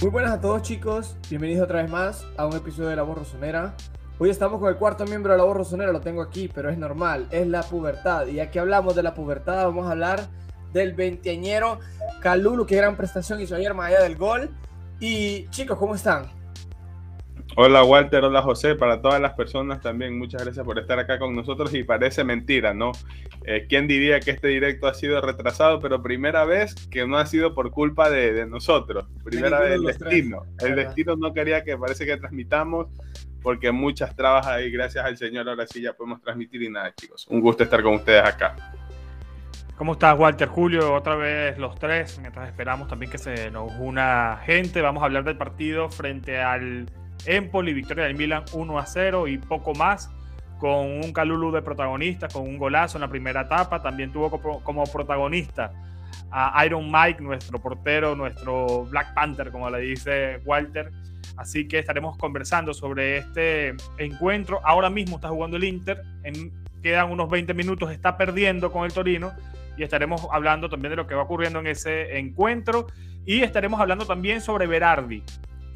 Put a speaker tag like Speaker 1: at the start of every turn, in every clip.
Speaker 1: Muy buenas a todos chicos, bienvenidos otra vez más a un episodio de La Voz Rosonera. Hoy estamos con el cuarto miembro de La Voz Rosonera, lo tengo aquí, pero es normal, es la pubertad. Y ya que hablamos de la pubertad, vamos a hablar del veinteañero Calulu, qué gran prestación hizo ayer más allá del gol. Y chicos, ¿cómo están?
Speaker 2: Hola Walter, hola José, para todas las personas también muchas gracias por estar acá con nosotros. Y parece mentira, ¿no? Eh, ¿Quién diría que este directo ha sido retrasado, pero primera vez que no ha sido por culpa de, nosotros, primera vez el destino. El destino no quería que parece que transmitamos porque muchas trabas ahí, gracias al Señor, ahora sí ya podemos transmitir y nada chicos, un gusto estar con ustedes acá.
Speaker 3: ¿Cómo estás, Walter? Julio, otra vez los tres, mientras esperamos también que se nos una gente, vamos a hablar del partido frente al Empoli, victoria del Milan 1 a 0 y poco más, con un Calulu de protagonista, con un golazo en la primera etapa. También tuvo como protagonista a Iron Mike, nuestro portero, nuestro Black Panther, como le dice Walter. Así que estaremos conversando sobre este encuentro. Ahora mismo está jugando el Inter, en, quedan unos 20 minutos, está perdiendo con el Torino y estaremos hablando también de lo que va ocurriendo en ese encuentro y estaremos hablando también sobre Berardi,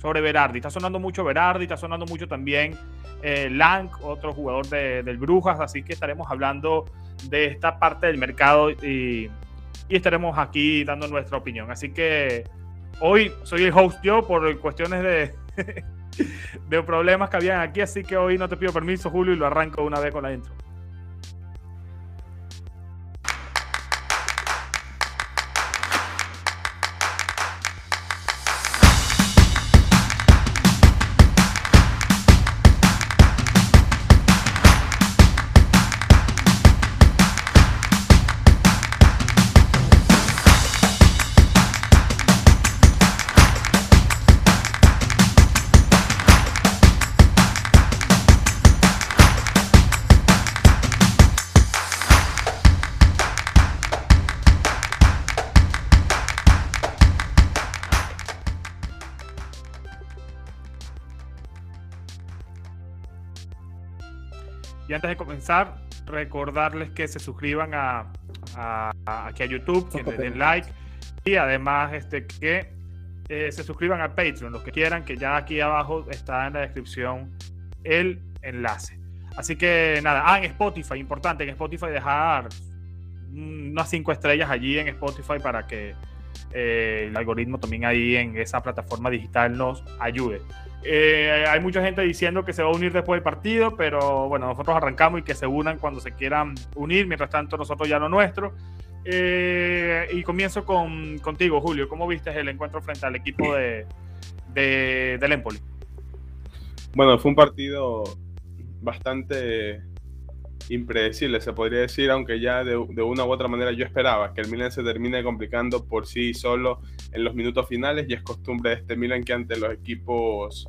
Speaker 3: sobre Berardi. Está sonando mucho Berardi, está sonando mucho también eh, Lang, otro jugador del Brujas, así que estaremos hablando de esta parte del mercado y, estaremos aquí dando nuestra opinión. Así que hoy soy el host yo por cuestiones de, de problemas que habían aquí, así que hoy no te pido permiso, Julio, y lo arranco una vez con la intro. Antes de comenzar, recordarles que se suscriban a, aquí a YouTube, que le den like y además este, que eh, se suscriban a Patreon, los que quieran, que ya aquí abajo está en la descripción el enlace. Así que nada, ah, en Spotify, importante, en Spotify dejar unas cinco estrellas allí en Spotify para que eh, el algoritmo también ahí en esa plataforma digital nos ayude. Eh, hay mucha gente diciendo que se va a unir después del partido, pero bueno, nosotros arrancamos y que se unan cuando se quieran unir. Mientras tanto, nosotros ya lo nuestro. Eh, y comienzo con, contigo, Julio. ¿Cómo viste el encuentro frente al equipo de, del Empoli?
Speaker 2: Bueno, fue un partido bastante impredecible, se podría decir, aunque ya de, una u otra manera yo esperaba que el Milan se termine complicando por sí solo en los minutos finales y es costumbre de este Milan que ante los equipos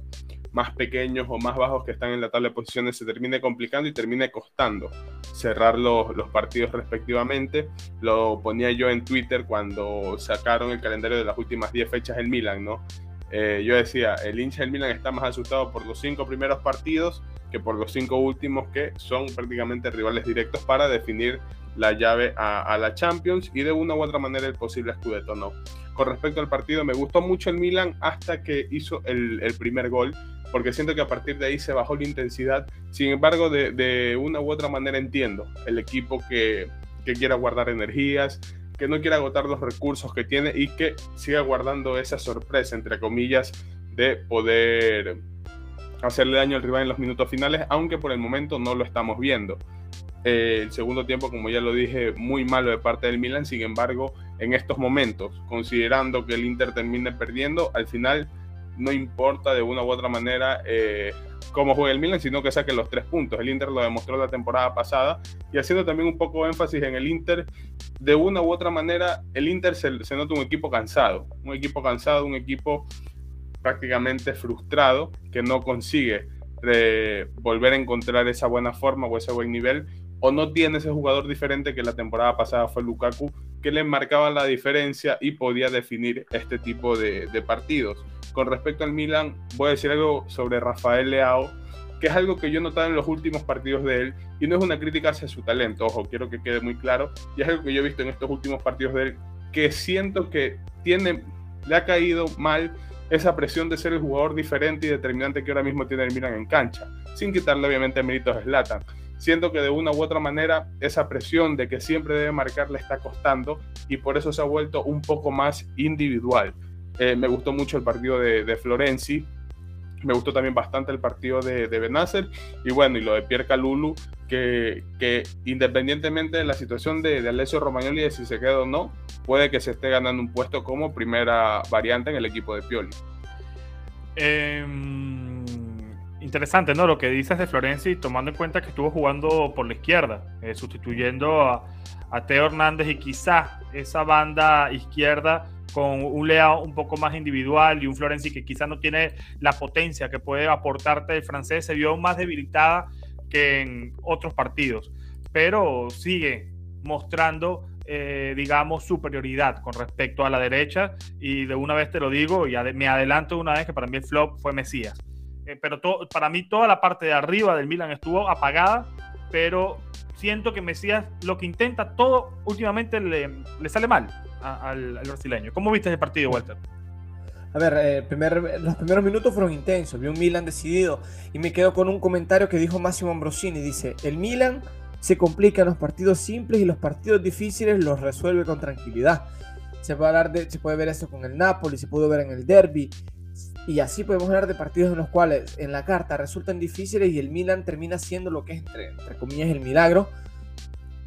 Speaker 2: más pequeños o más bajos que están en la tabla de posiciones se termine complicando y termine costando cerrar los, partidos respectivamente. Lo ponía yo en Twitter cuando sacaron el calendario de las últimas 10 fechas del Milan, ¿no? Eh, yo decía, el hincha del Milan está más asustado por los cinco primeros partidos que por los cinco últimos que son prácticamente rivales directos para definir la llave a, la Champions y de una u otra manera el posible Scudetto no. Con respecto al partido, me gustó mucho el Milan hasta que hizo el, primer gol, porque siento que a partir de ahí se bajó la intensidad. Sin embargo, de, una u otra manera entiendo el equipo que, que quiera guardar energías, que no quiera agotar los recursos que tiene y que siga guardando esa sorpresa, entre comillas, de poder hacerle daño al rival en los minutos finales, aunque por el momento no lo estamos viendo. Eh, el segundo tiempo, como ya lo dije, muy malo de parte del Milan, sin embargo, en estos momentos, considerando que el Inter termine perdiendo, al final no importa de una u otra manera eh, cómo juega el Milan, sino que saque los tres puntos. El Inter lo demostró la temporada pasada y haciendo también un poco énfasis en el Inter, de una u otra manera, el Inter se, se nota un equipo cansado, un equipo cansado, un equipo prácticamente frustrado que no consigue eh, volver a encontrar esa buena forma o ese buen nivel o no tiene ese jugador diferente que la temporada pasada fue Lukaku que le marcaba la diferencia y podía definir este tipo de, partidos. Con respecto al Milan, voy a decir algo sobre Rafael Leao, que es algo que yo he notado en los últimos partidos de él, y no es una crítica hacia su talento, ojo, quiero que quede muy claro, y es algo que yo he visto en estos últimos partidos de él, que siento que tiene, le ha caído mal esa presión de ser el jugador diferente y determinante que ahora mismo tiene el Milan en cancha, sin quitarle obviamente méritos a Zlatan. Siento que de una u otra manera esa presión de que siempre debe marcar le está costando y por eso se ha vuelto un poco más individual. Eh, me gustó mucho el partido de, de Florenzi, me gustó también bastante el partido de, de Benacer y bueno, y lo de Pierre Calulu, que, que independientemente de la situación de, Alessio Romagnoli, de si se queda o no, puede que se esté ganando un puesto como primera variante en el equipo de Pioli.
Speaker 3: Eh, interesante, ¿no? Lo que dices de Florenzi, tomando en cuenta que estuvo jugando por la izquierda, eh, sustituyendo a, a Teo Hernández y quizás esa banda izquierda con un Lea un poco más individual y un Florenzi que quizás no tiene la potencia que puede aportarte el francés, se vio más debilitada que en otros partidos, pero sigue mostrando, eh, digamos, superioridad con respecto a la derecha y de una vez te lo digo y ade me adelanto una vez que para mí el flop fue Mesías. Eh, pero para mí toda la parte de arriba del Milan estuvo apagada, pero siento que Mesías lo que intenta todo últimamente le, le sale mal al, brasileño. ¿Cómo viste ese partido, Walter?
Speaker 1: A ver, eh, primer, los primeros minutos fueron intensos, vi un Milan decidido y me quedo con un comentario que dijo Máximo Ambrosini, dice, el Milan se complica en los partidos simples y los partidos difíciles los resuelve con tranquilidad. Se puede, hablar de, se puede ver eso con el Napoli, se pudo ver en el Derby, y así podemos hablar de partidos en los cuales en la carta resultan difíciles y el Milan termina siendo lo que es entre, entre comillas el milagro.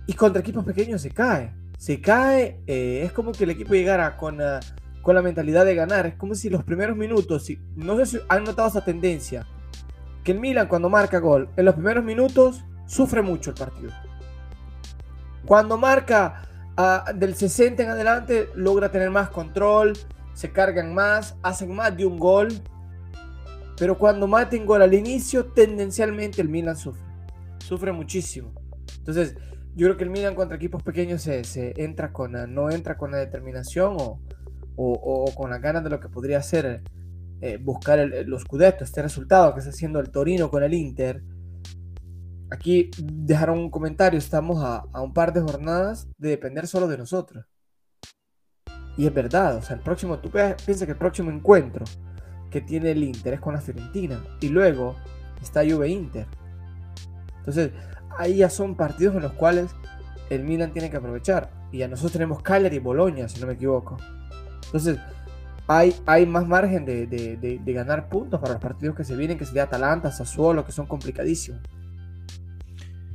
Speaker 1: Y contra equipos pequeños se cae. Se cae, eh, es como que el equipo llegara con, con la mentalidad de ganar. Es como si los primeros minutos, si, no sé si han notado esa tendencia, que el Milan cuando marca gol, en los primeros minutos sufre mucho el partido. Cuando marca uh, del 60 en adelante, logra tener más control, se cargan más, hacen más de un gol. Pero cuando maten gol al inicio, tendencialmente el Milan sufre. Sufre muchísimo. Entonces, yo creo que el Milan contra equipos pequeños se, entra con, no entra con la determinación o, con las ganas de lo que podría ser eh, buscar el, los Scudetto, este resultado que está haciendo el Torino con el Inter. Aquí dejaron un comentario, estamos a, a un par de jornadas de depender solo de nosotros. Y es verdad, o sea, el próximo, tú piensas que el próximo encuentro que tiene el Inter es con la Fiorentina. Y luego está Juve Inter. Entonces, ahí ya son partidos en los cuales el Milan tiene que aprovechar. Y ya nosotros tenemos Cagliari y Boloña, si no me equivoco. Entonces, hay, hay más margen de, de, ganar puntos para los partidos que se vienen, que sería Atalanta, Sassuolo, que son complicadísimos.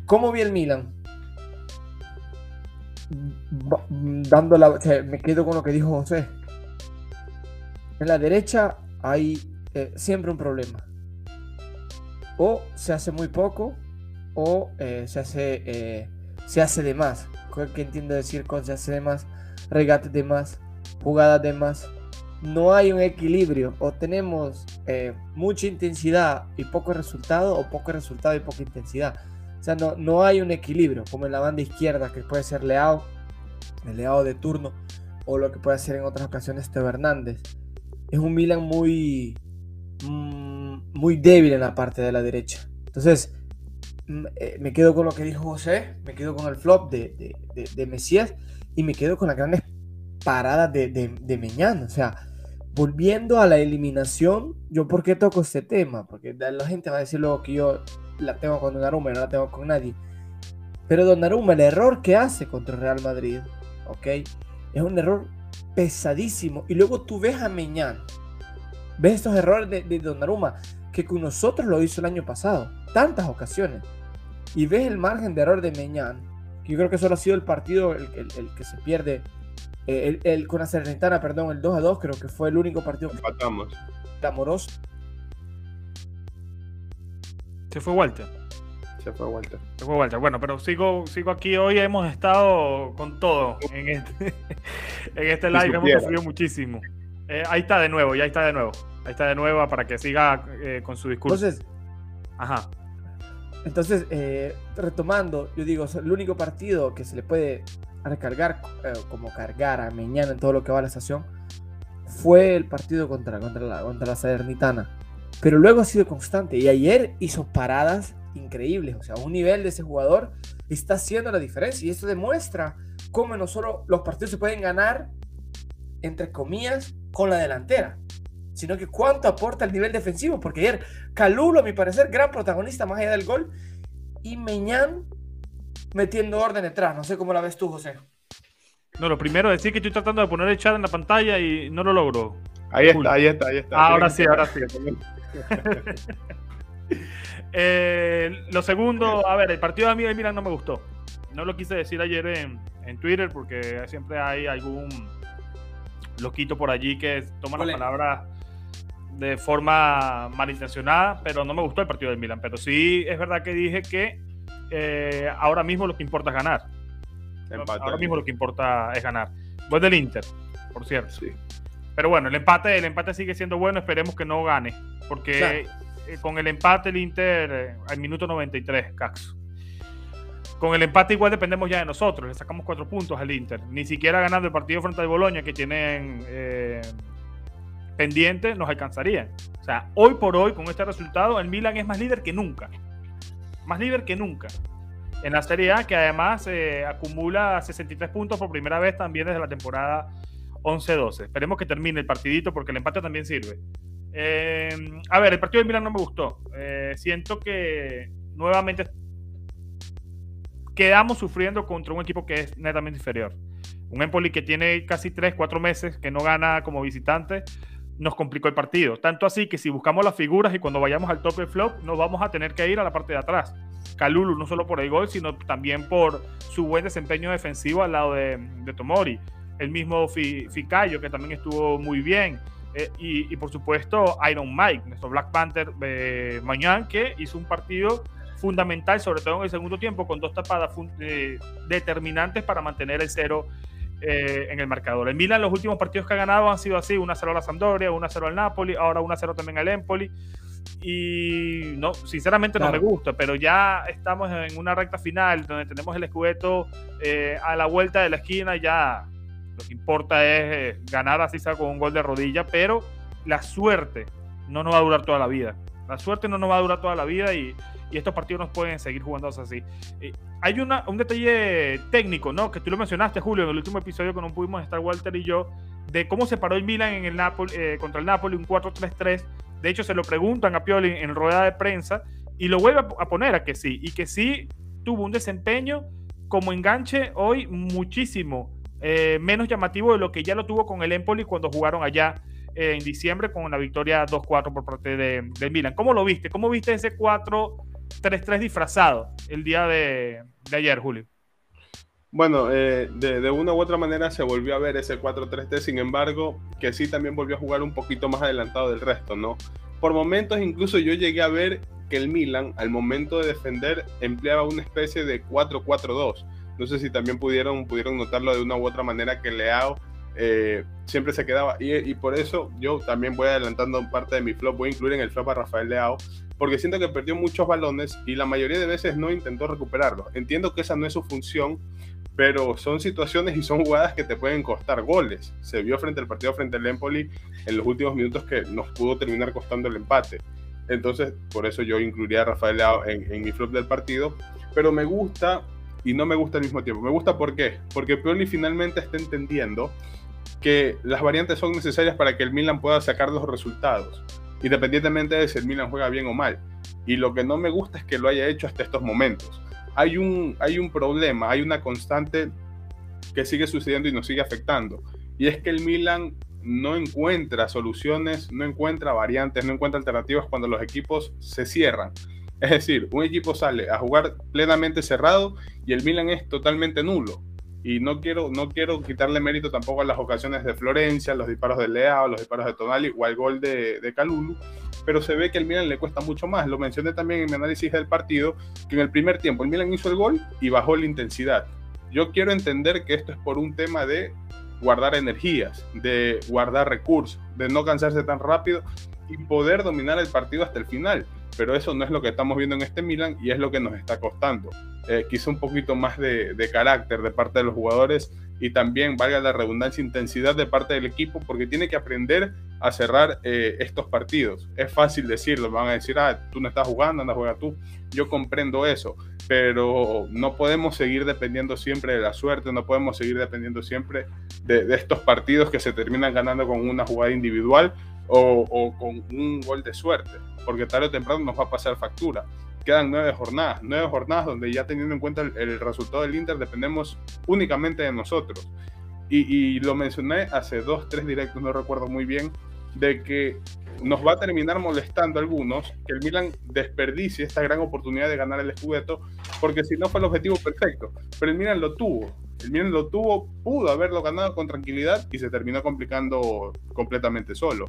Speaker 1: ¿Cómo vi el Milan? dando la, me quedo con lo que dijo José. En la derecha hay eh, siempre un problema. O se hace muy poco o eh, se hace eh, se hace de más. ¿Qué entiendo decir con se hace de más? Regate de más, jugadas de más. No hay un equilibrio. O tenemos eh, mucha intensidad y poco resultado, o poco resultado y poca intensidad. O sea, no, no hay un equilibrio, como en la banda izquierda, que puede ser Leao, el Leao de turno, o lo que puede ser en otras ocasiones Teo Hernández. Es un Milan muy, muy débil en la parte de la derecha. Entonces, me quedo con lo que dijo José, me quedo con el flop de, de, de, Mesías y me quedo con las grandes paradas de, de, Meñán. O sea, volviendo a la eliminación, yo por qué toco este tema, porque la gente va a decir luego que yo la tengo con Donnarumma no la tengo con nadie. Pero Donnarumma, el error que hace contra el Real Madrid, ¿ok? Es un error pesadísimo. Y luego tú ves a Meñán, ves estos errores de, de Donnarumma, que con nosotros lo hizo el año pasado, tantas ocasiones. Y ves el margen de error de Meñán, que yo creo que solo ha sido el partido el, el, el que se pierde, eh, el, el, con la Salernitana, perdón, el 2 a 2, creo que fue el único partido que
Speaker 2: Empatamos.
Speaker 1: amoroso.
Speaker 3: Se fue Walter.
Speaker 2: Se fue Walter.
Speaker 3: Se fue Walter. Bueno, pero sigo, sigo aquí. Hoy hemos estado con todo en este, en este live. Si hemos sufrido muchísimo. Eh, ahí está de nuevo, ya está de nuevo. Ahí está de nuevo para que siga eh, con su discurso.
Speaker 1: Entonces,
Speaker 3: Ajá.
Speaker 1: Entonces, eh, retomando, yo digo, el único partido que se le puede recargar, eh, como cargar a Meñana en todo lo que va a la estación, fue el partido contra, contra, la, contra la Salernitana. Pero luego ha sido constante y ayer hizo paradas increíbles. O sea, un nivel de ese jugador está haciendo la diferencia y esto demuestra cómo no solo los partidos se pueden ganar, entre comillas, con la delantera, sino que cuánto aporta el nivel defensivo, porque ayer Calulo, a mi parecer, gran protagonista más allá del gol, y Meñán metiendo orden detrás. No sé cómo la ves tú, José.
Speaker 3: No, lo primero es decir que estoy tratando de poner el chat en la pantalla y no lo logro.
Speaker 2: Ahí está, ahí está, ahí está.
Speaker 3: ahora sí, ahora sí. Eh, lo segundo, a ver, el partido de mí de Milan no me gustó. No lo quise decir ayer en, en Twitter porque siempre hay algún loquito por allí que toma la palabra de forma malintencionada, pero no me gustó el partido del Milan. Pero sí es verdad que dije que eh, ahora mismo lo que importa es ganar. Ahora mismo lo que importa es ganar. Voy del Inter, por cierto. Sí. Pero bueno, el empate, el empate sigue siendo bueno, esperemos que no gane. Porque eh, con el empate el Inter eh, al minuto 93, Caxo. Con el empate igual dependemos ya de nosotros, le sacamos cuatro puntos al Inter. Ni siquiera ganando el partido frente al Boloña que tienen pendiente nos alcanzaría. O sea, hoy por hoy con este resultado el Milan es más líder que nunca más líder que nunca. En la Serie A, que además eh, acumula 63 puntos por primera vez también desde la temporada 11-12. Esperemos que termine el partidito porque el empate también sirve. Eh, a ver, el partido del Milan no me gustó. Eh, siento que nuevamente quedamos sufriendo contra un equipo que es netamente inferior. Un Empoli que tiene casi 3, 4 meses que no gana como visitante nos complicó el partido. Tanto así que si buscamos las figuras y cuando vayamos al top de flop, nos vamos a tener que ir a la parte de atrás. Calulu, no solo por el gol, sino también por su buen desempeño defensivo al lado de, Tomori. El mismo Ficayo, que también estuvo muy bien. Eh, y, por supuesto, Iron Mike, nuestro Black Panther eh, que hizo un partido fundamental, sobre todo en el segundo tiempo, con dos tapadas eh, determinantes para mantener el cero eh, en el marcador. El Milan, los últimos partidos que ha ganado han sido así: 1-0 a la Sampdoria, 1-0 al Napoli, ahora 1-0 también al Empoli. Y no, sinceramente no me gusta, pero ya estamos en una recta final donde tenemos el escudeto eh, a la vuelta de la esquina. Ya lo que importa es eh, ganar así sea con un gol de rodilla, pero la suerte no nos va a durar toda la vida. La suerte no nos va a durar toda la vida y, y estos partidos no pueden seguir jugándose así. Eh, hay una, un detalle técnico, ¿no? Que tú lo mencionaste, Julio, en el último episodio que no pudimos estar Walter y yo, de cómo se paró el Milan en el Napoli, eh, contra el Napoli, un 4-3-3. De hecho, se lo preguntan a Pioli en rueda de prensa y lo vuelve a poner a que sí. Y que sí tuvo un desempeño como enganche hoy muchísimo eh, menos llamativo de lo que ya lo tuvo con el Empoli cuando jugaron allá en diciembre con una victoria 2-4 por parte de, del Milan. ¿Cómo lo viste? ¿Cómo viste ese 4 3-3 disfrazado el día de, ayer, Julio.
Speaker 2: Bueno, eh, de, una u otra manera se volvió a ver ese 4-3-3, sin embargo, que sí también volvió a jugar un poquito más adelantado del resto, ¿no? Por momentos incluso yo llegué a ver que el Milan, al momento de defender, empleaba una especie de 4-4-2. No sé si también pudieron, pudieron notarlo de una u otra manera que Leao eh, siempre se quedaba. Y, y, por eso yo también voy adelantando parte de mi flop, voy a incluir en el flop a Rafael Leao, porque siento que perdió muchos balones y la mayoría de veces no intentó recuperarlos. Entiendo que esa no es su función, pero son situaciones y son jugadas que te pueden costar goles. Se vio frente al partido frente al Empoli en los últimos minutos que nos pudo terminar costando el empate. Entonces, por eso yo incluiría a Rafael Leao en, mi flop del partido, pero me gusta y no me gusta al mismo tiempo. Me gusta ¿por qué? Porque Pioli finalmente está entendiendo que las variantes son necesarias para que el Milan pueda sacar los resultados independientemente de si el Milan juega bien o mal. Y lo que no me gusta es que lo haya hecho hasta estos momentos. Hay un, hay un problema, hay una constante que sigue sucediendo y nos sigue afectando. Y es que el Milan no encuentra soluciones, no encuentra variantes, no encuentra alternativas cuando los equipos se cierran. Es decir, un equipo sale a jugar plenamente cerrado y el Milan es totalmente nulo y no quiero, no quiero quitarle mérito tampoco a las ocasiones de Florencia, los disparos de Leao, los disparos de Tonali o al gol de, de Calulu, pero se ve que el Milan le cuesta mucho más. Lo mencioné también en mi análisis del partido, que en el primer tiempo el Milan hizo el gol y bajó la intensidad. Yo quiero entender que esto es por un tema de guardar energías, de guardar recursos, de no cansarse tan rápido y poder dominar el partido hasta el final. Pero eso no es lo que estamos viendo en este Milan y es lo que nos está costando. Eh, quizá un poquito más de, carácter de parte de los jugadores y también, valga la redundancia, intensidad de parte del equipo, porque tiene que aprender a cerrar eh, estos partidos. Es fácil decirlo, van a decir, ah, tú no estás jugando, anda, juega tú. Yo comprendo eso, pero no podemos seguir dependiendo siempre de la suerte, no podemos seguir dependiendo siempre de, de estos partidos que se terminan ganando con una jugada individual o, con un gol de suerte, porque tarde o temprano nos va a pasar factura. Quedan nueve jornadas, nueve jornadas donde ya teniendo en cuenta el, resultado del Inter dependemos únicamente de nosotros. Y, y, lo mencioné hace dos, tres directos, no recuerdo muy bien, de que nos va a terminar molestando a algunos que el Milan desperdicie esta gran oportunidad de ganar el Scudetto, porque si no fue el objetivo perfecto, pero el Milan lo tuvo. El Milan lo tuvo, pudo haberlo ganado con tranquilidad y se terminó complicando completamente solo.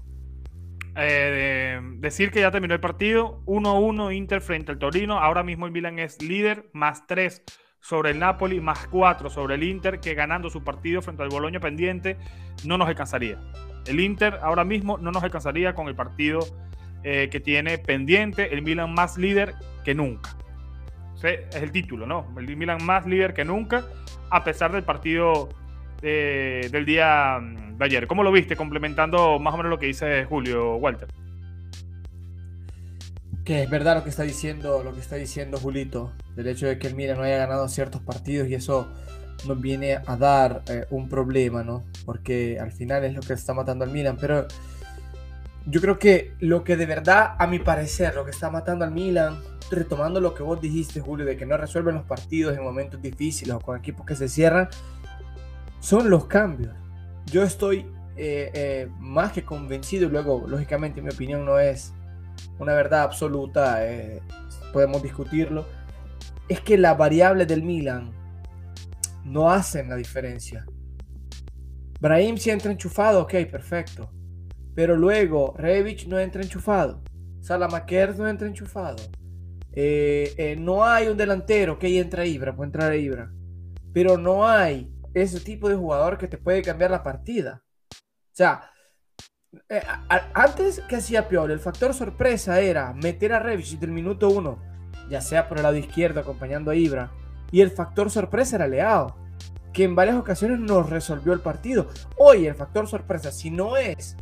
Speaker 3: Eh, decir que ya terminó el partido, 1-1 Inter frente al Torino, ahora mismo el Milan es líder, más 3 sobre el Napoli, más 4 sobre el Inter, que ganando su partido frente al Bologna pendiente no nos alcanzaría. El Inter ahora mismo no nos alcanzaría con el partido eh, que tiene pendiente, el Milan más líder que nunca. es el título, ¿no? El Milan más líder que nunca, a pesar del partido del día mm, de ayer. ¿Cómo lo viste? Complementando más o menos lo que dice Julio Walter.
Speaker 1: Que es verdad lo que está diciendo, lo que está diciendo Julito, del hecho de que el Milan no haya ganado ciertos partidos y eso nos viene a dar eh, un problema, ¿no? Porque al final es lo que está matando al Milan, pero yo creo que lo que de verdad, a mi parecer, lo que está matando al Milan, retomando lo que vos dijiste, Julio, de que no resuelven los partidos en momentos difíciles o con equipos que se cierran, son los cambios. Yo estoy eh, eh, más que convencido, luego, lógicamente, mi opinión no es una verdad absoluta, podemos discutirlo, es que la variable del Milan no hacen la diferencia. Brahim si entra enchufado, ok, perfecto. Pero luego Revich no entra enchufado. Salamakers no entra enchufado. Eh, eh, no hay un delantero que entra Ibra, puede entrar Ibra. Pero no hay ese tipo de jugador que te puede cambiar la partida. O sea, eh, antes que hacía peor, el factor sorpresa era meter a Revich del minuto uno, ya sea por el lado izquierdo acompañando a Ibra, y el factor sorpresa era Leao, que en varias ocasiones nos resolvió el partido. Hoy el factor sorpresa, si no es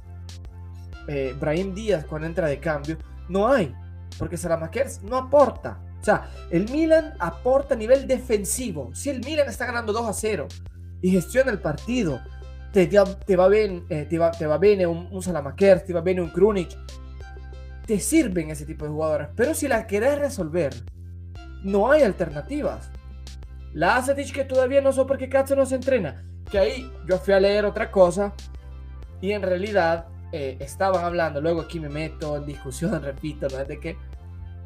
Speaker 1: eh, Brahim Díaz cuando entra de cambio, no hay, porque Salamakers no aporta. O sea, el Milan aporta a nivel defensivo. Si el Milan está ganando 2 a 0 y gestiona el partido, te, te va bien, eh, te, va, te va bien un, un Salamakers, te va bien un Krunic, te sirven ese tipo de jugadores. Pero si la querés resolver, no hay alternativas. La Acetic que todavía no sé por qué Katsu no se entrena. Que ahí yo fui a leer otra cosa y en realidad eh, estaban hablando, luego aquí me meto en discusión, repito, ¿no? de que,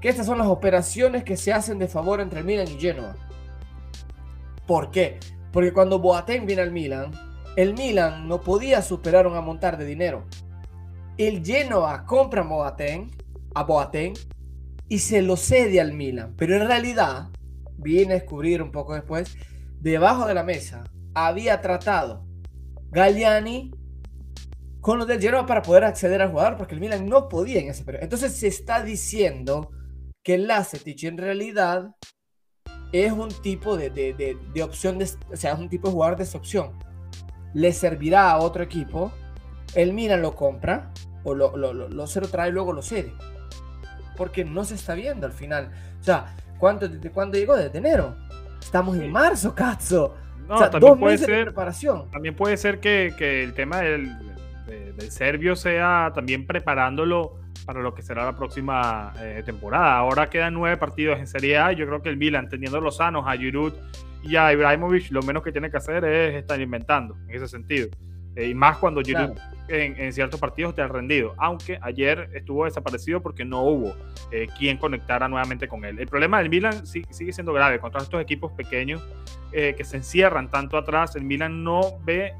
Speaker 1: que estas son las operaciones que se hacen de favor entre Milan y Genoa. ¿Por qué? Porque cuando Boateng viene al Milan, el Milan no podía superar un amontar de dinero. El Genoa compra a Boateng, a Boateng y se lo cede al Milan. Pero en realidad viene a descubrir un poco después, debajo de la mesa había tratado Galliani con los del Genoa para poder acceder al jugador, porque el Milan no podía en ese periodo. Entonces se está diciendo que Lacetic en realidad es un tipo de, de, opción, de, o sea, es un tipo de jugador de esa opción. Le servirá a otro equipo, el Milan lo compra o lo, lo, lo, lo se lo trae y luego lo cede. Porque no se está viendo al final. O sea, ¿Cuánto, ¿Desde cuándo llegó? Desde enero. Estamos en marzo, cazzo.
Speaker 3: No, también puede ser, preparación. También puede ser que, el tema del, serbio sea también preparándolo para lo que será la próxima eh, temporada. Ahora quedan nueve partidos en Serie A. Yo creo que el Milan, teniendo los sanos a Giroud y a Ibrahimovic, lo menos que tiene que hacer es estar inventando en ese sentido. Eh, y más cuando Giroud en, ciertos partidos te ha rendido. Aunque ayer estuvo desaparecido porque no hubo eh, quien conectara nuevamente con él. El problema del Milan sigue siendo grave. Contra estos equipos pequeños eh, que se encierran tanto atrás, el Milan no ve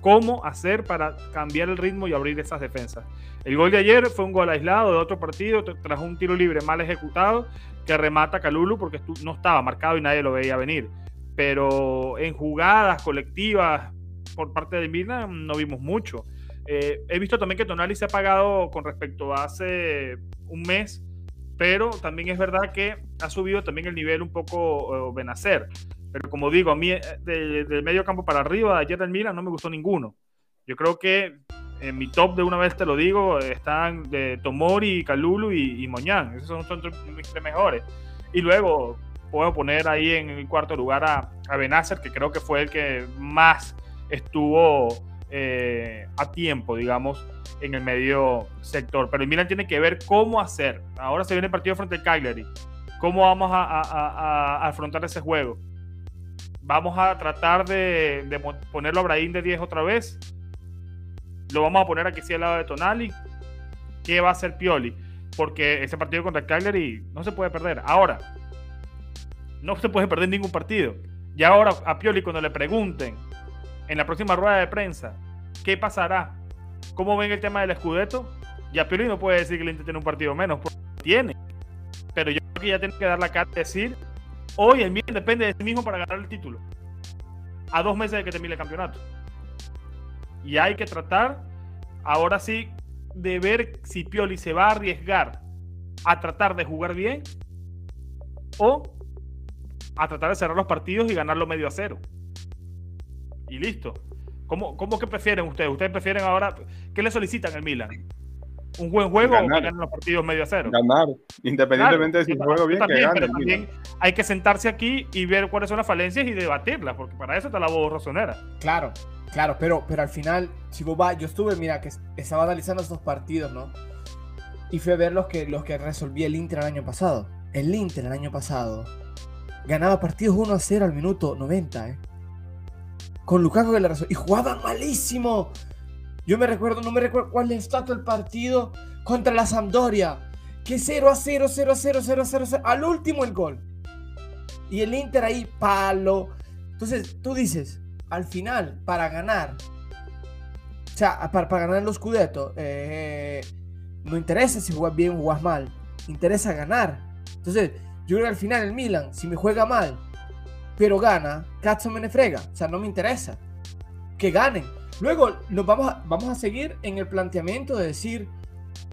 Speaker 3: cómo hacer para cambiar el ritmo y abrir esas defensas. El gol de ayer fue un gol aislado de otro partido tras un tiro libre mal ejecutado que remata Calulu porque no estaba marcado y nadie lo veía venir. Pero en jugadas colectivas por parte de Milan no vimos mucho. Eh, he visto también que Tonali se ha pagado con respecto a hace un mes, pero también es verdad que ha subido también el nivel un poco uh, Benacer. Pero como digo, a mí eh, del medio campo para arriba, de ayer del Milan, no me gustó ninguno. Yo creo que en mi top de una vez te lo digo, están de Tomori, Calulu y, y Moñán. Esos son, son mis tres mejores. Y luego puedo poner ahí en el cuarto lugar a, a Benacer, que creo que fue el que más estuvo eh, a tiempo, digamos, en el medio sector. Pero el Milan tiene que ver cómo hacer. Ahora se viene el partido frente al Cagliari. ¿Cómo vamos a, afrontar ese juego? ¿Vamos a tratar de, ponerlo a Brahim de 10 otra vez? ¿Lo vamos a poner aquí sí al lado de Tonali? ¿Qué va a hacer Pioli? Porque ese partido contra el Cagliari no se puede perder. Ahora, no se puede perder ningún partido. Y ahora a Pioli cuando le pregunten en la próxima rueda de prensa qué pasará, cómo ven el tema del escudeto, ya Pioli no puede decir que el Inter un partido menos, porque tiene. Pero yo creo que ya tiene que dar la cara de decir, hoy el Milan depende de sí mismo para ganar el título. A dos meses de que termine el campeonato. Y hay que tratar, ahora sí, de ver si Pioli se va a arriesgar a tratar de jugar bien o a tratar de cerrar los partidos y ganarlo medio a cero. Y listo. ¿Cómo, cómo que prefieren ustedes? ¿Ustedes prefieren ahora? ¿Qué le solicitan al Milan? ¿Un buen juego o ganar los partidos medio a cero?
Speaker 2: Ganar, independientemente de si juego bien,
Speaker 3: que gane. también hay que sentarse aquí y ver cuáles son las falencias y debatirlas, porque para eso está la voz rosonera.
Speaker 1: Claro, claro, pero, pero al final, si vos vas, yo estuve, mira, que estaba analizando estos partidos, ¿no? Y fui a ver los que, los que resolví el Inter el año pasado. El Inter el año pasado ganaba partidos 1 a 0 al minuto 90, ¿eh? Con Lukaku que le razón. Y jugaba malísimo. Yo me recuerdo, no me recuerdo cuál es el partido contra la Sampdoria. Que 0 a 0, 0 a 0, 0 a 0, 0. Al último el gol. Y el Inter ahí, palo. Entonces, tú dices, al final, para ganar, o sea, para, ganar los Scudetto, eh, no interesa si juegas bien o juegas mal. Interesa ganar. Entonces, yo creo que al final el Milan, si me juega mal, pero gana, cazzo me frega. O sea, no me interesa. Que ganen. Luego nos vamos a, vamos a seguir en el planteamiento de decir,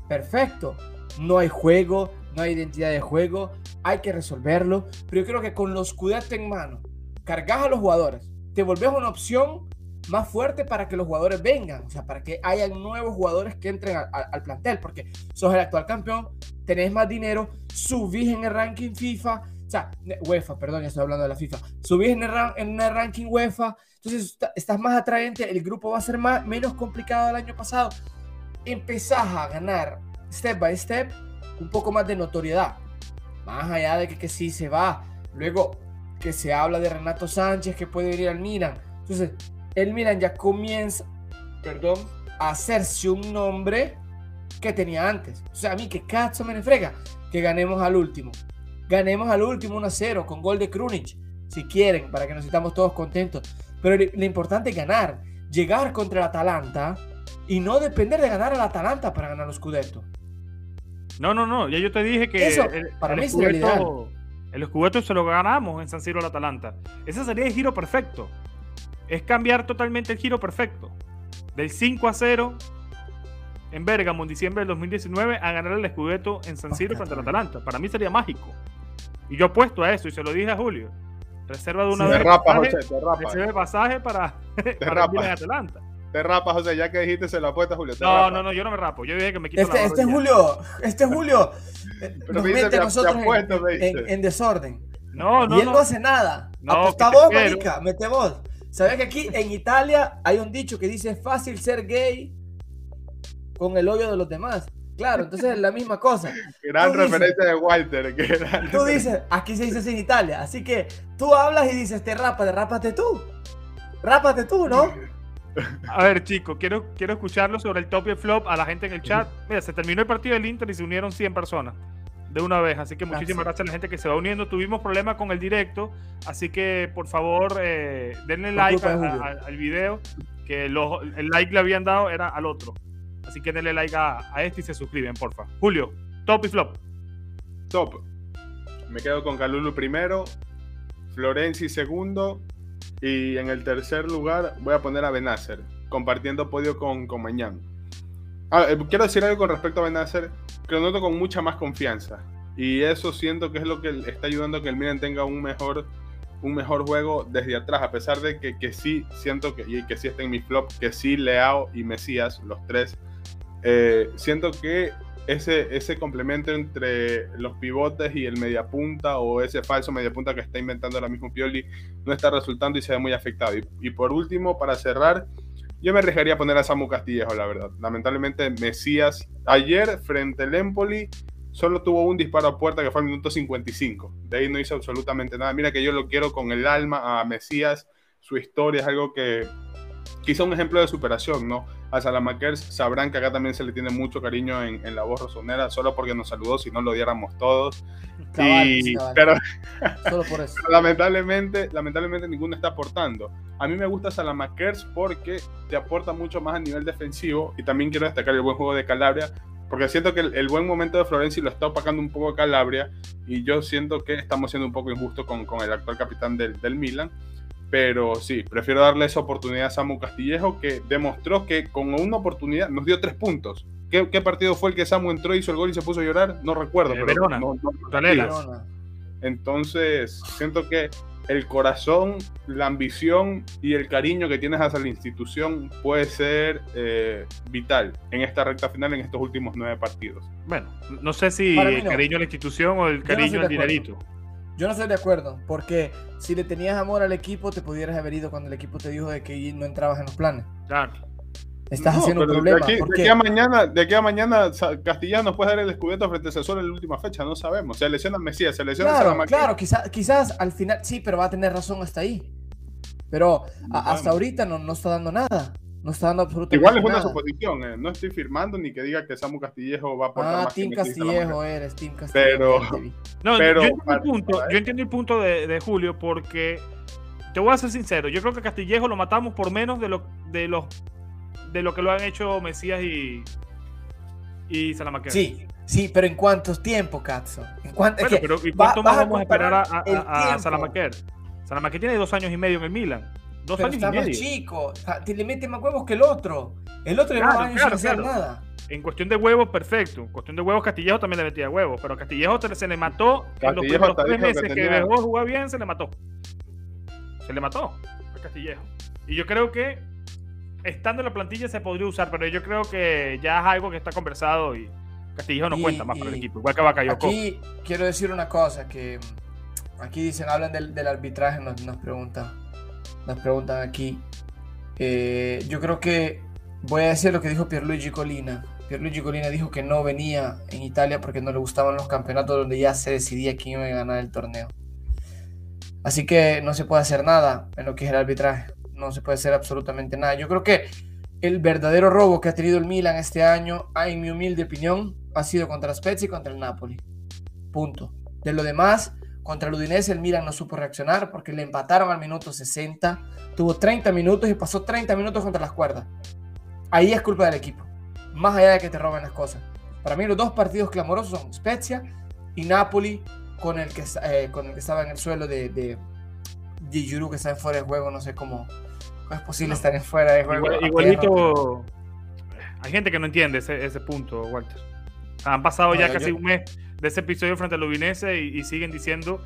Speaker 1: perfecto, no hay juego, no hay identidad de juego, hay que resolverlo. Pero yo creo que con los cuidados en mano, cargas a los jugadores, te volvés una opción más fuerte para que los jugadores vengan, o sea, para que haya nuevos jugadores que entren al plantel, porque sos el actual campeón, tenés más dinero, subís en el ranking FIFA, sea, UEFA, perdón, ya estoy hablando de la FIFA, subís en el, en el ranking UEFA, entonces estás más atraente, el grupo va a ser más, menos complicado del año pasado, empezás a ganar step by step un poco más de notoriedad, más allá de que, que sí se va, luego que se habla de Renato Sánchez que puede ir al Milan, entonces el Milan ya comienza, perdón, a hacerse un nombre que tenía antes. O sea, a mí que cazzo me frega que ganemos al último. Ganemos al último 1-0 con gol de Krunic, si quieren, para que nos estamos todos contentos. Pero lo importante es ganar, llegar contra el Atalanta y no depender de ganar al Atalanta para ganar los Scudetto.
Speaker 3: No, no, no, ya yo te dije que
Speaker 1: Eso, para mí Scudetto,
Speaker 3: el Scudetto se lo ganamos en San Siro al Atalanta. Ese sería el giro perfecto es cambiar totalmente el giro perfecto. Del 5 a 0 en Bergamo en diciembre del 2019 a ganar el Scudetto en San Siro contra el Atalanta. Para mí sería mágico. Y yo apuesto a eso y se lo dije a Julio. Reserva de una vez pasaje, pasaje para,
Speaker 2: para el Atalanta. Te rapas, José, ya que dijiste se lo apuesta Julio.
Speaker 3: no, no, no, yo no me rapo. Yo dije que me quito
Speaker 1: este,
Speaker 3: la
Speaker 1: Este Julio, este Julio nos mete a nosotros en, desorden.
Speaker 3: No, no.
Speaker 1: Y él no, hace nada. No, Aposta vos, marica, mete vos. ¿Sabes que aquí en Italia hay un dicho que dice fácil ser gay con el hoyo de los demás? Claro, entonces es la misma cosa.
Speaker 2: Gran referencia de Walter.
Speaker 1: tú dices, aquí se dice así en Italia. Así que tú hablas y dices, te rapas, rápate tú. Rápate tú, ¿no?
Speaker 3: A ver, chicos, quiero, quiero escucharlo sobre el top y flop a la gente en el chat. Mira, se terminó el partido del Inter y se unieron 100 personas de una vez. Así que muchísimas gracias. a la gente que se va uniendo. Tuvimos problemas con el directo, así que por favor eh, denle like al video, que el like le habían dado era al otro. Así que denle like a, este y se suscriben, porfa. Julio, top y flop.
Speaker 2: Top. Me quedo con Calulu primero, Florenzi segundo y en el tercer lugar voy a poner a Benacer, compartiendo podio con, con Mañán. Ah, eh, quiero decir algo con respecto a Benacer, que lo noto con mucha más confianza. Y eso siento que es lo que está ayudando a que el Milan tenga un mejor, un mejor juego desde atrás, a pesar de que, que sí siento que, que sí está en mi flop, que sí Leao y Mesías, los tres, eh, siento que ese, ese complemento entre los pivotes y el mediapunta o ese falso mediapunta que está inventando ahora mismo Pioli no está resultando y se ve muy afectado. Y, por último, para cerrar, yo me arriesgaría a poner a Samu Castillejo, la verdad. Lamentablemente, Mesías, ayer frente al Empoli, solo tuvo un disparo a puerta que fue al minuto 55. De ahí no hizo absolutamente nada. Mira que yo lo quiero con el alma a Mesías. Su historia es algo que quizá un ejemplo de superación, ¿no? A Salamakers sabrán que acá también se le tiene mucho cariño en, la voz rosonera, solo porque nos saludó, si no lo diéramos todos. Pero, solo por eso. lamentablemente, lamentablemente ninguno está aportando. A mí me gusta Salamakers porque te aporta mucho más a nivel defensivo y también quiero destacar el buen juego de Calabria, porque siento que el, buen momento de Florenzi lo está opacando un poco Calabria y yo siento que estamos siendo un poco injustos con, con el actual capitán del, del Milan. Pero sí, prefiero darle esa oportunidad a Samu Castillejo, que demostró que con una oportunidad nos dio tres puntos. ¿Qué, partido fue el que Samu entró, hizo el gol y se puso a llorar? No recuerdo.
Speaker 3: Eh, pero no,
Speaker 2: Entonces, siento que el corazón, la ambición y el cariño que tienes hacia la institución puede ser eh, vital en esta recta final, en estos últimos nueve partidos.
Speaker 3: Bueno, no sé si el cariño a la institución o el cariño al dinerito.
Speaker 1: Yo no estoy de acuerdo, porque si le tenías amor al equipo, te pudieras haber ido cuando el equipo te dijo de que no entrabas en los planes.
Speaker 3: Claro.
Speaker 1: Estás haciendo un problema.
Speaker 2: De aquí, a mañana, de aquí a mañana Castellano puede dar el descubierto frente a Sassuolo en la última fecha, no sabemos. Se lesiona Mesías, se lesiona
Speaker 1: Claro, claro quizás, quizás al final, sí, pero va a tener razón hasta ahí. Pero hasta ahorita no, no está dando nada. No está dando absolutamente
Speaker 2: Igual es una suposición, eh. no estoy firmando ni que diga que Samu Castillejo va a aportar
Speaker 1: ah,
Speaker 2: más
Speaker 1: Team Castillejo eres, Team Castillejo.
Speaker 2: Pero, no, pero
Speaker 3: yo, entiendo el punto, yo entiendo el punto de, de, Julio porque te voy a ser sincero, yo creo que Castillejo lo matamos por menos de lo, de los, de lo que lo han hecho Mesías y, y Salamaquer.
Speaker 1: Sí, sí, pero ¿en cuántos tiempos, Katzo?
Speaker 3: ¿En cuánto, pero ¿y cuánto más vamos a esperar a, a, a Salamaquer? Salamaquer tiene dos años y medio en el Milan.
Speaker 1: Dos pero está más chico, te le mete más huevos que el otro. El otro lleva años sin hacer nada.
Speaker 3: En cuestión de huevos, perfecto. En cuestión de huevos, Castillejo también le metía huevos. Pero Castillejo se le mató en los primeros tres meses que, dejó jugar bien, se le mató. Se le mató a Castillejo. Y yo creo que estando en la plantilla se podría usar, pero yo creo que ya es algo que está conversado y Castillejo no cuenta más para el equipo. Igual que Bakayoko.
Speaker 1: Aquí quiero decir una cosa que aquí dicen, hablan del, del arbitraje, nos, nos preguntan nos preguntan aquí. Eh, yo creo que voy a decir lo que dijo Pierluigi Colina. Pierluigi Colina dijo que no venía en Italia porque no le gustaban los campeonatos donde ya se decidía quién iba a ganar el torneo. Así que no se puede hacer nada en lo que es el arbitraje. No se puede hacer absolutamente nada. Yo creo que el verdadero robo que ha tenido el Milan este año, en mi humilde opinión, ha sido contra Spezia y contra el Napoli. Punto. De lo demás, contra el Udinese el Milan no supo reaccionar porque le empataron al minuto 60. Tuvo 30 minutos y pasó 30 minutos contra las cuerdas. Ahí es culpa del equipo. Más allá de que te roben las cosas. Para mí los dos partidos clamorosos son Spezia y Napoli con el que, eh, con el que estaba en el suelo de, de, de que está en fuera de juego. No sé cómo, es posible estar en fuera de juego.
Speaker 3: igualito, hay gente que no entiende ese, ese punto, Walter. Han pasado ya casi un mes de ese episodio frente al Ubinese y, siguen diciendo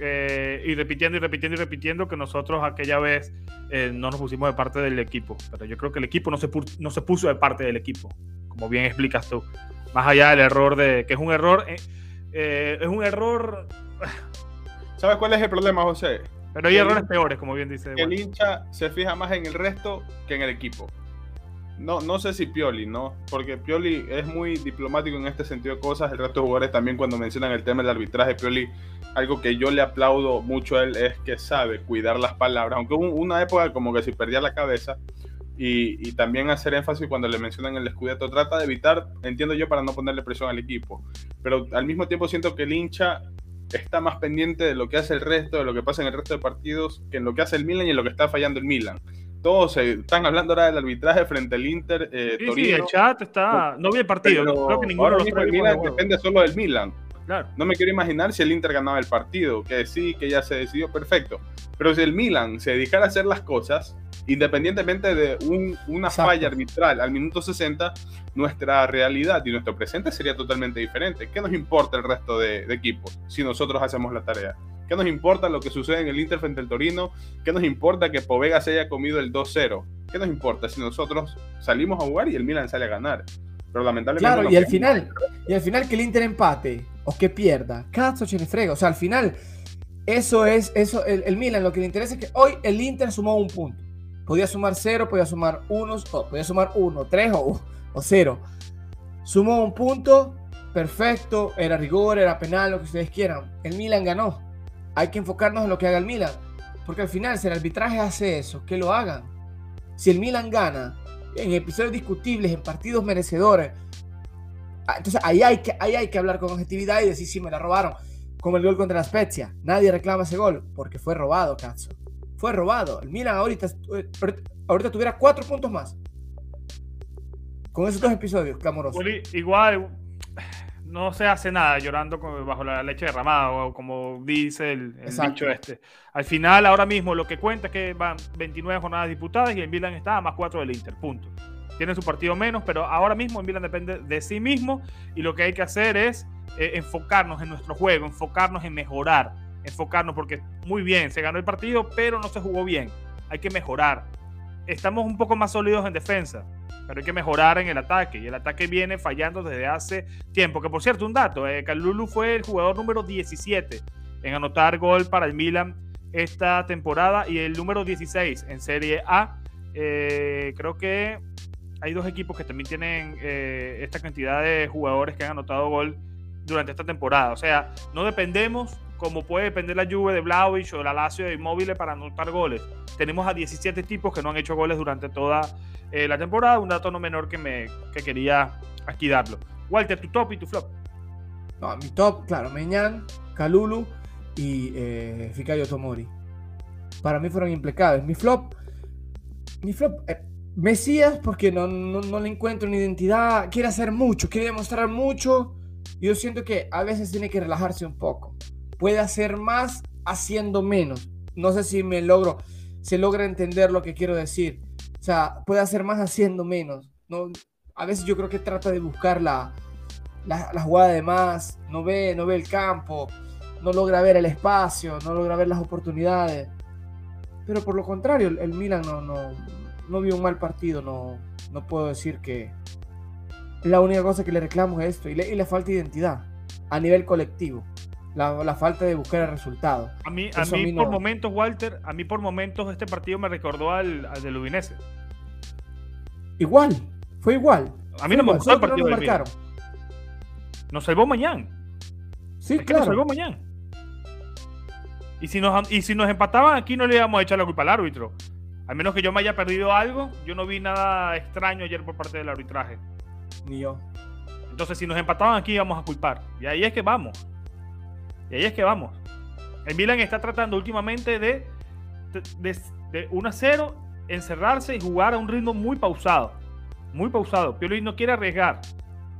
Speaker 3: eh, y repitiendo y repitiendo y repitiendo que nosotros aquella vez eh, no nos pusimos de parte del equipo. Pero yo creo que el equipo no se, no se puso de parte del equipo, como bien explicas tú. Más allá del error de que es un error, eh, es un error.
Speaker 2: ¿Sabes cuál es el problema, José?
Speaker 3: Pero hay errores peores, como bien dice.
Speaker 2: El hincha se fija más en el resto que en el equipo no, no sé si Pioli, ¿no? Porque Pioli es muy diplomático en este sentido de cosas. El resto de jugadores también cuando mencionan el tema del arbitraje, Pioli, algo que yo le aplaudo mucho a él es que sabe cuidar las palabras. Aunque hubo una época como que si perdía la cabeza. Y, también hacer énfasis cuando le mencionan el escudeto. Trata de evitar, entiendo yo, para no ponerle presión al equipo. Pero al mismo tiempo siento que el hincha está más pendiente de lo que hace el resto, de lo que pasa en el resto de partidos, que en lo que hace el Milan y en lo que está fallando el Milan todos están hablando ahora del arbitraje frente al Inter. Eh,
Speaker 3: sí, sí, el chat está. No vi el partido, creo que ninguno de
Speaker 2: los Milan depende solo del Milan. Claro. No me quiero imaginar si el Inter ganaba el partido, que sí, que ya se decidió, perfecto. Pero si el Milan se dedicara a hacer las cosas, independientemente de una falla arbitral al minuto 60, nuestra realidad y nuestro presente sería totalmente diferente. ¿Qué nos importa el resto de equipos si nosotros hacemos la tarea? ¿Qué nos importa lo que sucede en el Inter frente al Torino? ¿Qué nos importa que Povega se haya comido el 2-0? ¿Qué nos importa si nosotros salimos a jugar y el Milan sale a ganar? Pero lamentablemente.
Speaker 1: Claro, y al final, y al final que el Inter empate o que pierda, cazzo frega. O sea, al final, eso es, eso, el, Milan lo que le interesa es que hoy el Inter sumó un punto. Podía sumar 0, podía sumar 1, podía sumar 1, 3 o, o 0. Sumó un punto, perfecto, era rigor, era penal, lo que ustedes quieran. El Milan ganó. Hay que enfocarnos en lo que haga el Milan. Porque al final, si el arbitraje hace eso, que lo hagan. Si el Milan gana en episodios discutibles, en partidos merecedores, ah, entonces ahí hay que, ahí hay que hablar con objetividad y decir, sí, me la robaron. Como el gol contra la Spezia. Nadie reclama ese gol porque fue robado, Cazzo. Fue robado. El Milan ahorita, ahorita tuviera cuatro puntos más. Con esos dos episodios clamorosos.
Speaker 3: Igual, no se hace nada llorando bajo la leche derramada, o como dice el, dicho este. Al final, ahora mismo, lo que cuenta es que van 29 jornadas disputadas y el Milan está a más 4 del Inter, punto. Tiene su partido menos, pero ahora mismo el Milan depende de sí mismo y lo que hay que hacer es eh, enfocarnos en nuestro juego, enfocarnos en mejorar, enfocarnos porque muy bien, se ganó el partido, pero no se jugó bien. Hay que mejorar. Estamos un poco más sólidos en defensa pero hay que mejorar en el ataque. Y el ataque viene fallando desde hace tiempo. Que por cierto, un dato: eh, Calulu fue el jugador número 17 en anotar gol para el Milan esta temporada y el número 16 en Serie A. Eh, creo que hay dos equipos que también tienen eh, esta cantidad de jugadores que han anotado gol durante esta temporada. O sea, no dependemos como puede depender la Juve de Vlaovic o la Lazio de Immobile para anotar goles. Tenemos a 17 tipos que no han hecho goles durante toda eh, la temporada, un dato no menor que, me, que quería aquí darlo. Walter, tu top y tu flop.
Speaker 1: No, mi top, claro, Meñán, Calulu y eh, Fikayo Tomori. Para mí fueron implacables. Mi flop, mi flop, eh, Mesías, porque no, no, no, le encuentro una identidad, quiere hacer mucho, quiere demostrar mucho. Yo siento que a veces tiene que relajarse un poco puede hacer más haciendo menos. No sé si me logro, se logra entender lo que quiero decir. O sea, puede hacer más haciendo menos. ¿no? A veces yo creo que trata de buscar la, la, jugada de más, no ve, no ve el campo, no logra ver el espacio, no logra ver las oportunidades. Pero por lo contrario, el, Milan no, no, no vio un mal partido, no, no puedo decir que la única cosa que le reclamo es esto y le, y le falta identidad a nivel colectivo la, falta de buscar el resultado.
Speaker 3: A mí, a mí, por momentos, Walter, a mí por momentos este partido me recordó al, al del Udinese.
Speaker 1: Igual, fue igual.
Speaker 3: A mí no me gustó el partido. Nos, marcaron. nos salvó mañana.
Speaker 1: Sí, claro. nos
Speaker 3: salvó mañana. Y si, nos, y si nos empataban aquí no le íbamos a echar la culpa al árbitro. Al menos que yo me haya perdido algo, yo no vi nada extraño ayer por parte del arbitraje.
Speaker 1: Ni yo.
Speaker 3: Entonces, si nos empataban aquí, íbamos a culpar. Y ahí es que vamos. Y ahí es que vamos. El Milan está tratando últimamente de, de, 1 a 0, encerrarse y jugar a un ritmo muy pausado. Muy pausado. Pioli no quiere arriesgar.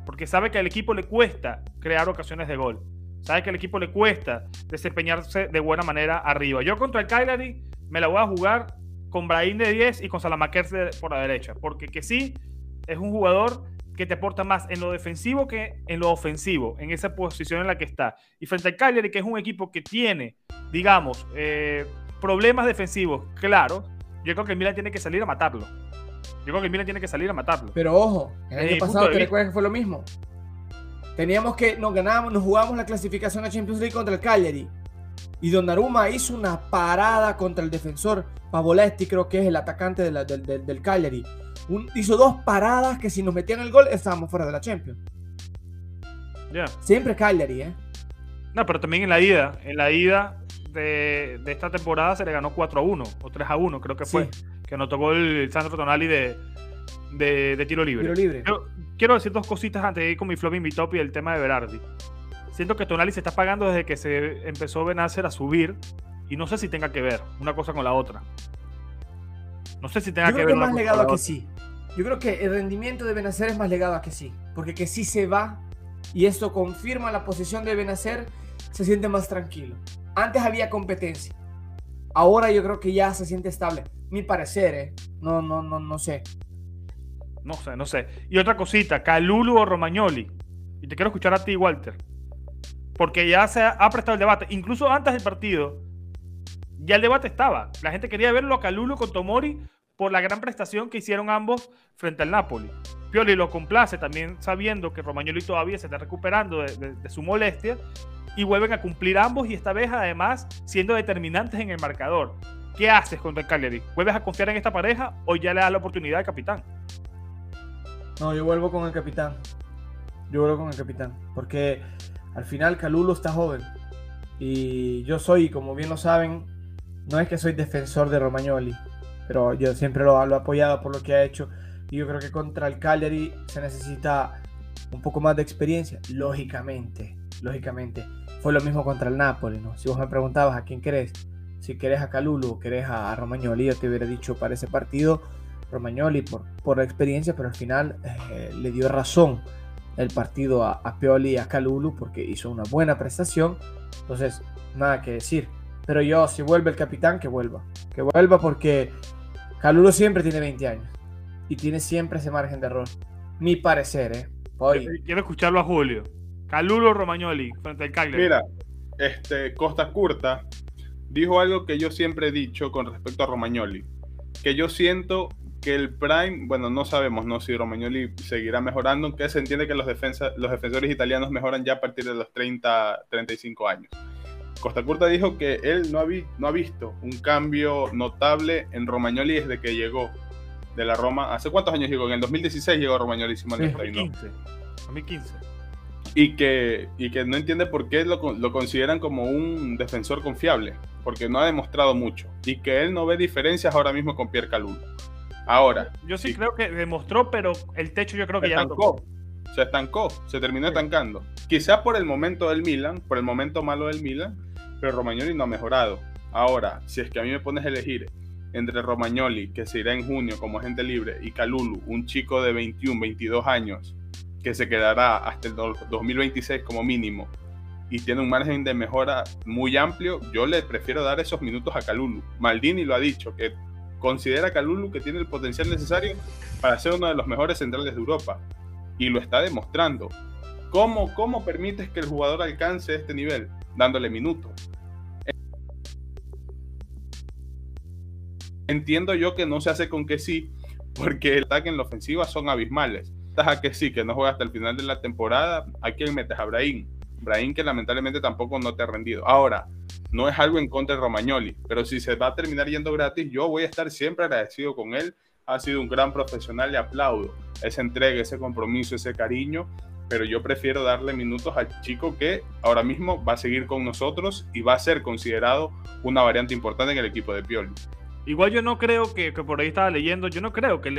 Speaker 3: Porque sabe que al equipo le cuesta crear ocasiones de gol. Sabe que al equipo le cuesta desempeñarse de buena manera arriba. Yo contra el Cagliari me la voy a jugar con Brahim de 10 y con Salamakers por la derecha. Porque que sí, es un jugador que te aporta más en lo defensivo que en lo ofensivo, en esa posición en la que está. Y frente al Cagliari, que es un equipo que tiene, digamos, eh, problemas defensivos claro, yo creo que el Milan tiene que salir a matarlo. Yo creo que el Milan tiene que salir a matarlo.
Speaker 1: Pero ojo, el año pasado te recuerdas que fue lo mismo. Teníamos que, nos ganábamos, nos jugábamos la clasificación a Champions League contra el Cagliari. Y Donnarumma hizo una parada contra el defensor Pavoletti, creo que es el atacante del, del, del Cagliari hizo dos paradas que si nos metían el gol estábamos fuera de la Champions. Siempre Cagliari, ¿eh?
Speaker 3: No, pero también en la ida. En la ida de, esta temporada se le ganó 4 a 1 o 3 a 1, creo que fue. Que nos tocó el Sandro Tonali de, de, tiro libre.
Speaker 1: libre.
Speaker 3: quiero decir dos cositas antes de ir con mi flop y mi top y el tema de Berardi. Siento que Tonali se está pagando desde que se empezó Benacer a subir y no sé si tenga que ver una cosa con la otra. No sé si tenga
Speaker 1: Yo
Speaker 3: que
Speaker 1: creo
Speaker 3: ver.
Speaker 1: Que más legado a que sí. Yo creo que el rendimiento de Benacer es más legado a que sí. Porque que sí se va y esto confirma la posición de Benacer, se siente más tranquilo. Antes había competencia. Ahora yo creo que ya se siente estable. Mi parecer, ¿eh? No, no, no, no sé.
Speaker 3: No sé, no sé. Y otra cosita, Calulu o Romagnoli. Y te quiero escuchar a ti, Walter. Porque ya se ha prestado el debate. Incluso antes del partido, ya el debate estaba. La gente quería verlo a Calulu con Tomori por la gran prestación que hicieron ambos frente al Napoli. Pioli lo complace también sabiendo que Romagnoli todavía se está recuperando de, su molestia y vuelven a cumplir ambos y esta vez además siendo determinantes en el marcador. ¿qué haces contra el Cagliari? ¿Vuelves a confiar en esta pareja o ya le das la oportunidad al capitán?
Speaker 1: No, yo vuelvo con el capitán. Yo vuelvo con el capitán. Porque al final Calulo está joven. Y yo soy, como bien lo saben, no es que soy defensor de Romagnoli. Pero yo siempre lo, lo he apoyado por lo que ha hecho. Y yo creo que contra el Cagliari se necesita un poco más de experiencia. Lógicamente, lógicamente. Fue lo mismo contra el Napoli, ¿no? Si vos me preguntabas a quién querés, si querés a Calulu o querés a, Romagnoli, yo te hubiera dicho para ese partido Romagnoli por, la experiencia, pero al final eh, le dio razón el partido a, a Pioli y a Calulu porque hizo una buena prestación. Entonces, nada que decir. Pero yo, si vuelve el capitán, que vuelva. Que vuelva porque Calulu siempre tiene 20 años y tiene siempre ese margen de error. Mi parecer, ¿eh? Hoy.
Speaker 3: Quiero escucharlo a Julio. Calulo Romagnoli frente al Cagliari.
Speaker 2: Mira, este, Costa Curta dijo algo que yo siempre he dicho con respecto a Romagnoli. Que yo siento que el Prime, bueno, no sabemos ¿no? si Romagnoli seguirá mejorando, aunque se entiende que los, defensa, los defensores italianos mejoran ya a partir de los 30, 35 años. Costa Curta dijo que él no ha, no ha visto un cambio notable en Romagnoli desde que llegó de la Roma. ¿Hace cuántos años llegó? En el 2016 llegó Romagnoli,
Speaker 3: si 2015. 2015
Speaker 2: y que, y que no entiende por qué lo, lo, consideran como un defensor confiable, porque no ha demostrado mucho y que él no ve diferencias ahora mismo con Pierre Calul. Ahora.
Speaker 3: Yo sí, creo que demostró, pero el techo yo creo que
Speaker 2: se
Speaker 3: ya
Speaker 2: estancó. Se estancó, se terminó estancando. Quizá por el momento del Milan, por el momento malo del Milan, pero Romagnoli no ha mejorado. Ahora, si es que a mí me pones a elegir entre Romagnoli, que se irá en junio como agente libre, y Calulu, un chico de 21, 22 años, que se quedará hasta el 2026 como mínimo y tiene un margen de mejora muy amplio, yo le prefiero dar esos minutos a Calulu. Maldini lo ha dicho, que considera a Calulu que tiene el potencial necesario para ser uno de los mejores centrales de Europa. Y lo está demostrando. ¿Cómo, cómo permites que el jugador alcance este nivel? Dándole minutos. Entiendo yo que no se hace con que sí, porque el ataque en la ofensiva son abismales a que sí, que no juega hasta el final de la temporada, ¿a quién metes? A Brahim. Brahim que lamentablemente tampoco no te ha rendido. Ahora, no es algo en contra de Romagnoli, pero si se va a terminar yendo gratis, yo voy a estar siempre agradecido con él. Ha sido un gran profesional, le aplaudo esa entrega, ese compromiso, ese cariño, pero yo prefiero darle minutos al chico que ahora mismo va a seguir con nosotros y va a ser considerado una variante importante en el equipo de Pioli.
Speaker 3: Igual yo no creo que, por ahí estaba leyendo, yo no creo que,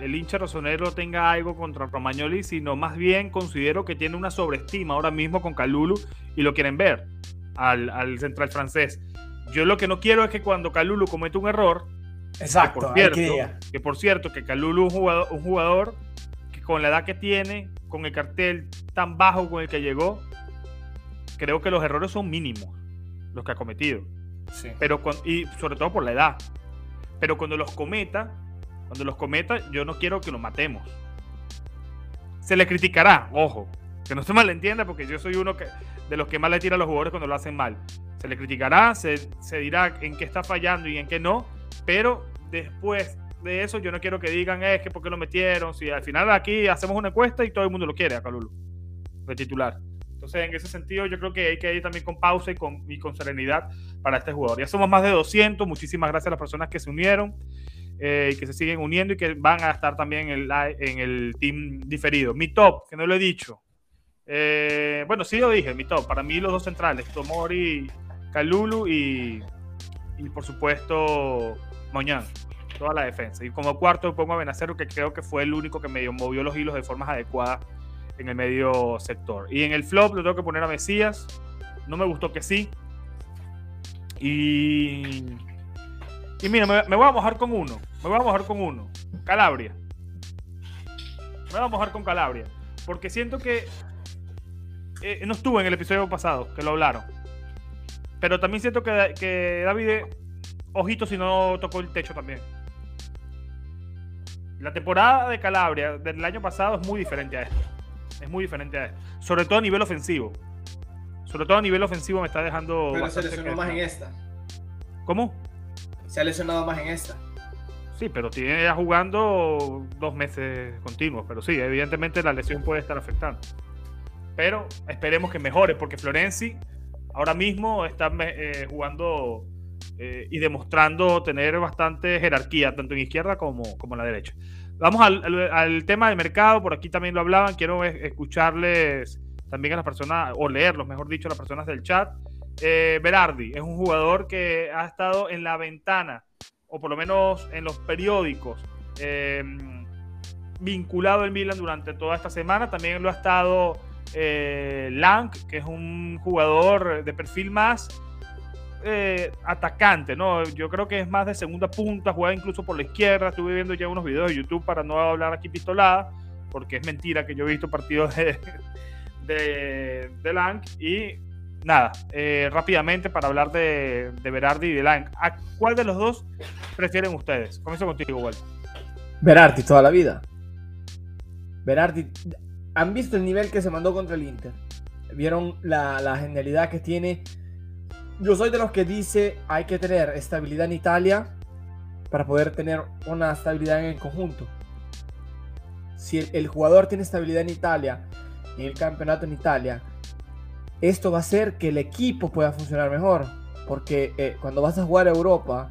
Speaker 3: el, hincha rosonero tenga algo contra Romagnoli, sino más bien considero que tiene una sobreestima ahora mismo con Calulu y lo quieren ver al, central francés. Yo lo que no quiero es que cuando Calulu comete un error,
Speaker 1: Exacto,
Speaker 3: que por cierto, que, por cierto, que Calulu es un jugador, un jugador que con la edad que tiene, con el cartel tan bajo con el que llegó, creo que los errores son mínimos los que ha cometido. Pero y sobre todo por la edad. Pero cuando los cometa, cuando los cometa, yo no quiero que lo matemos. Se le criticará, ojo, que no se malentienda porque yo soy uno que, de los que más le tira a los jugadores cuando lo hacen mal. Se le criticará, se, se dirá en qué está fallando y en qué no, pero después de eso yo no quiero que digan es que por qué lo metieron, si al final aquí hacemos una encuesta y todo el mundo lo quiere a Calulu, de titular. Entonces, en ese sentido, yo creo que hay que ir también con pausa y con, y con serenidad para este jugador. Ya somos más de 200. Muchísimas gracias a las personas que se unieron eh, y que se siguen uniendo y que van a estar también en el, en el team diferido. Mi top, que no lo he dicho. Eh, bueno, sí lo dije, mi top. Para mí, los dos centrales, Tomori, Kalulu y, y por supuesto, Moñán. Toda la defensa. Y como cuarto pongo a Benacero, que creo que fue el único que medio movió los hilos de formas adecuadas en el medio sector. Y en el flop lo tengo que poner a Mesías. No me gustó que sí. Y. Y mira, me, voy a mojar con uno. Me voy a mojar con uno. Calabria. Me voy a mojar con Calabria. Porque siento que. Eh, no estuvo en el episodio pasado, que lo hablaron. Pero también siento que, que David, ojito si no tocó el techo también. La temporada de Calabria del año pasado es muy diferente a esta. Es muy diferente a esto. Sobre todo a nivel ofensivo. Sobre todo a nivel ofensivo me está dejando.
Speaker 1: Pero se lesionó más en esta.
Speaker 3: ¿Cómo?
Speaker 1: Se ha lesionado más en esta.
Speaker 3: Sí, pero tiene ya jugando dos meses continuos. Pero sí, evidentemente la lesión puede estar afectando. Pero esperemos que mejore, porque Florenzi ahora mismo está eh, jugando eh, y demostrando tener bastante jerarquía, tanto en izquierda como, como en la derecha. Vamos al, tema del mercado, por aquí también lo hablaban, quiero escucharles también a las personas, o leerlos, mejor dicho, a las personas del chat. Eh, Berardi es un jugador que ha estado en la ventana, o por lo menos en los periódicos, eh, vinculado al Milan durante toda esta semana. También lo ha estado Lang, que es un jugador de perfil más eh, atacante, ¿no? Yo creo que es más de segunda punta, juega incluso por la izquierda. Estuve viendo ya unos videos de YouTube para no hablar aquí pistolada, porque es mentira que yo he visto partidos de, de, Lang. Y nada, eh, rápidamente para hablar de, de Berardi y de Lang. ¿A cuál de los dos prefieren ustedes? Comienzo contigo, Walter.
Speaker 1: Berardi, toda la vida. Berardi, ¿han visto el nivel que se mandó contra el Inter? ¿Vieron la genialidad que tiene? Yo soy de los que dice hay que tener estabilidad en Italia para poder tener una estabilidad en el conjunto. Si el, jugador tiene estabilidad en Italia y el campeonato en Italia, esto va a hacer que el equipo pueda funcionar mejor. Porque eh, cuando vas a jugar a Europa,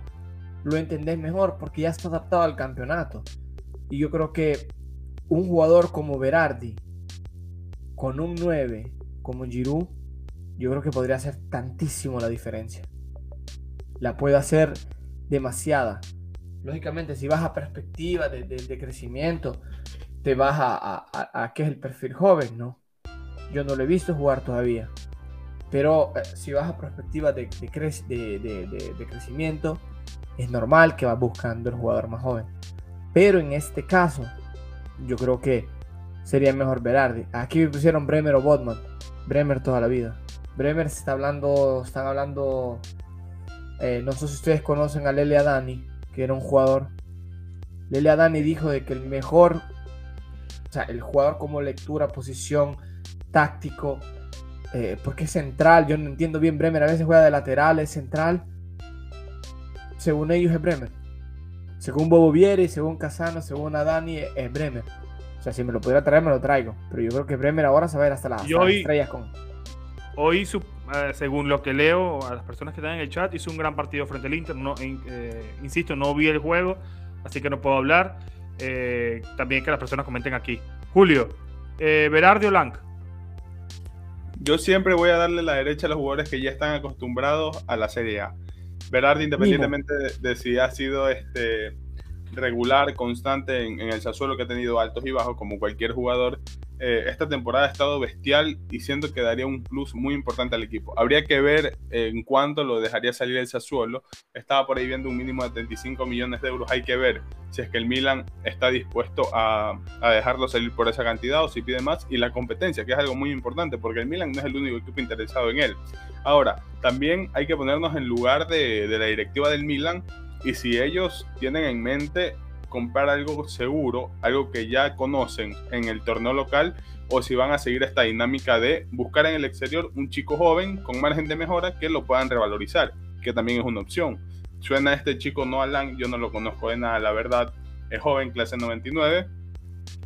Speaker 1: lo entendés mejor porque ya está adaptado al campeonato. Y yo creo que un jugador como Berardi, con un 9 como Giroud, yo creo que podría hacer tantísimo la diferencia. La puede hacer demasiada. Lógicamente, si vas a perspectiva de, crecimiento, te vas a, a, qué es el perfil joven, ¿no? Yo no lo he visto jugar todavía. Pero eh, si vas a perspectiva de, de, crecimiento, es normal que vas buscando el jugador más joven. Pero en este caso, yo creo que sería mejor Berardi. Aquí me pusieron Bremer o Botman. Bremer toda la vida. Bremer está hablando, están hablando, eh, no sé si ustedes conocen a Lele Adani, que era un jugador. Lele Adani dijo de que el mejor, o sea, el jugador como lectura, posición, táctico, eh, porque es central, yo no entiendo bien Bremer, a veces juega de lateral, es central. Según ellos es Bremer. Según Bobo Vieri, según Casano, según Adani, es Bremer. O sea, si me lo pudiera traer, me lo traigo. Pero yo creo que Bremer ahora se va a ir hasta, las estrellas con
Speaker 3: hoy, eh, según lo que leo a las personas que están en el chat, hizo un gran partido frente al Inter. No, eh, insisto, no vi el juego, así que no puedo hablar. Eh, también que las personas comenten aquí. Julio, Berardi o Lang.
Speaker 2: Yo siempre voy a darle la derecha a los jugadores que ya están acostumbrados a la Serie A. Berardi, independientemente de, si ha sido este regular, constante en, el Sassuolo que ha tenido altos y bajos como cualquier jugador, eh, esta temporada ha estado bestial y siento que daría un plus muy importante al equipo. Habría que ver en cuánto lo dejaría salir el Sassuolo. Estaba por ahí viendo un mínimo de 35 millones de euros. Hay que ver si es que el Milan está dispuesto a, dejarlo salir por esa cantidad o si pide más. Y la competencia, que es algo muy importante porque el Milan no es el único equipo interesado en él. Ahora, también hay que ponernos en lugar de, de la directiva del Milan y si ellos tienen en mente comprar algo seguro, algo que ya conocen en el torneo local, o si van a seguir esta dinámica de buscar en el exterior un chico joven con margen de mejora que lo puedan revalorizar, que también es una opción. Suena este chico no Alan, yo no lo conozco de nada, la verdad, es joven, clase 99,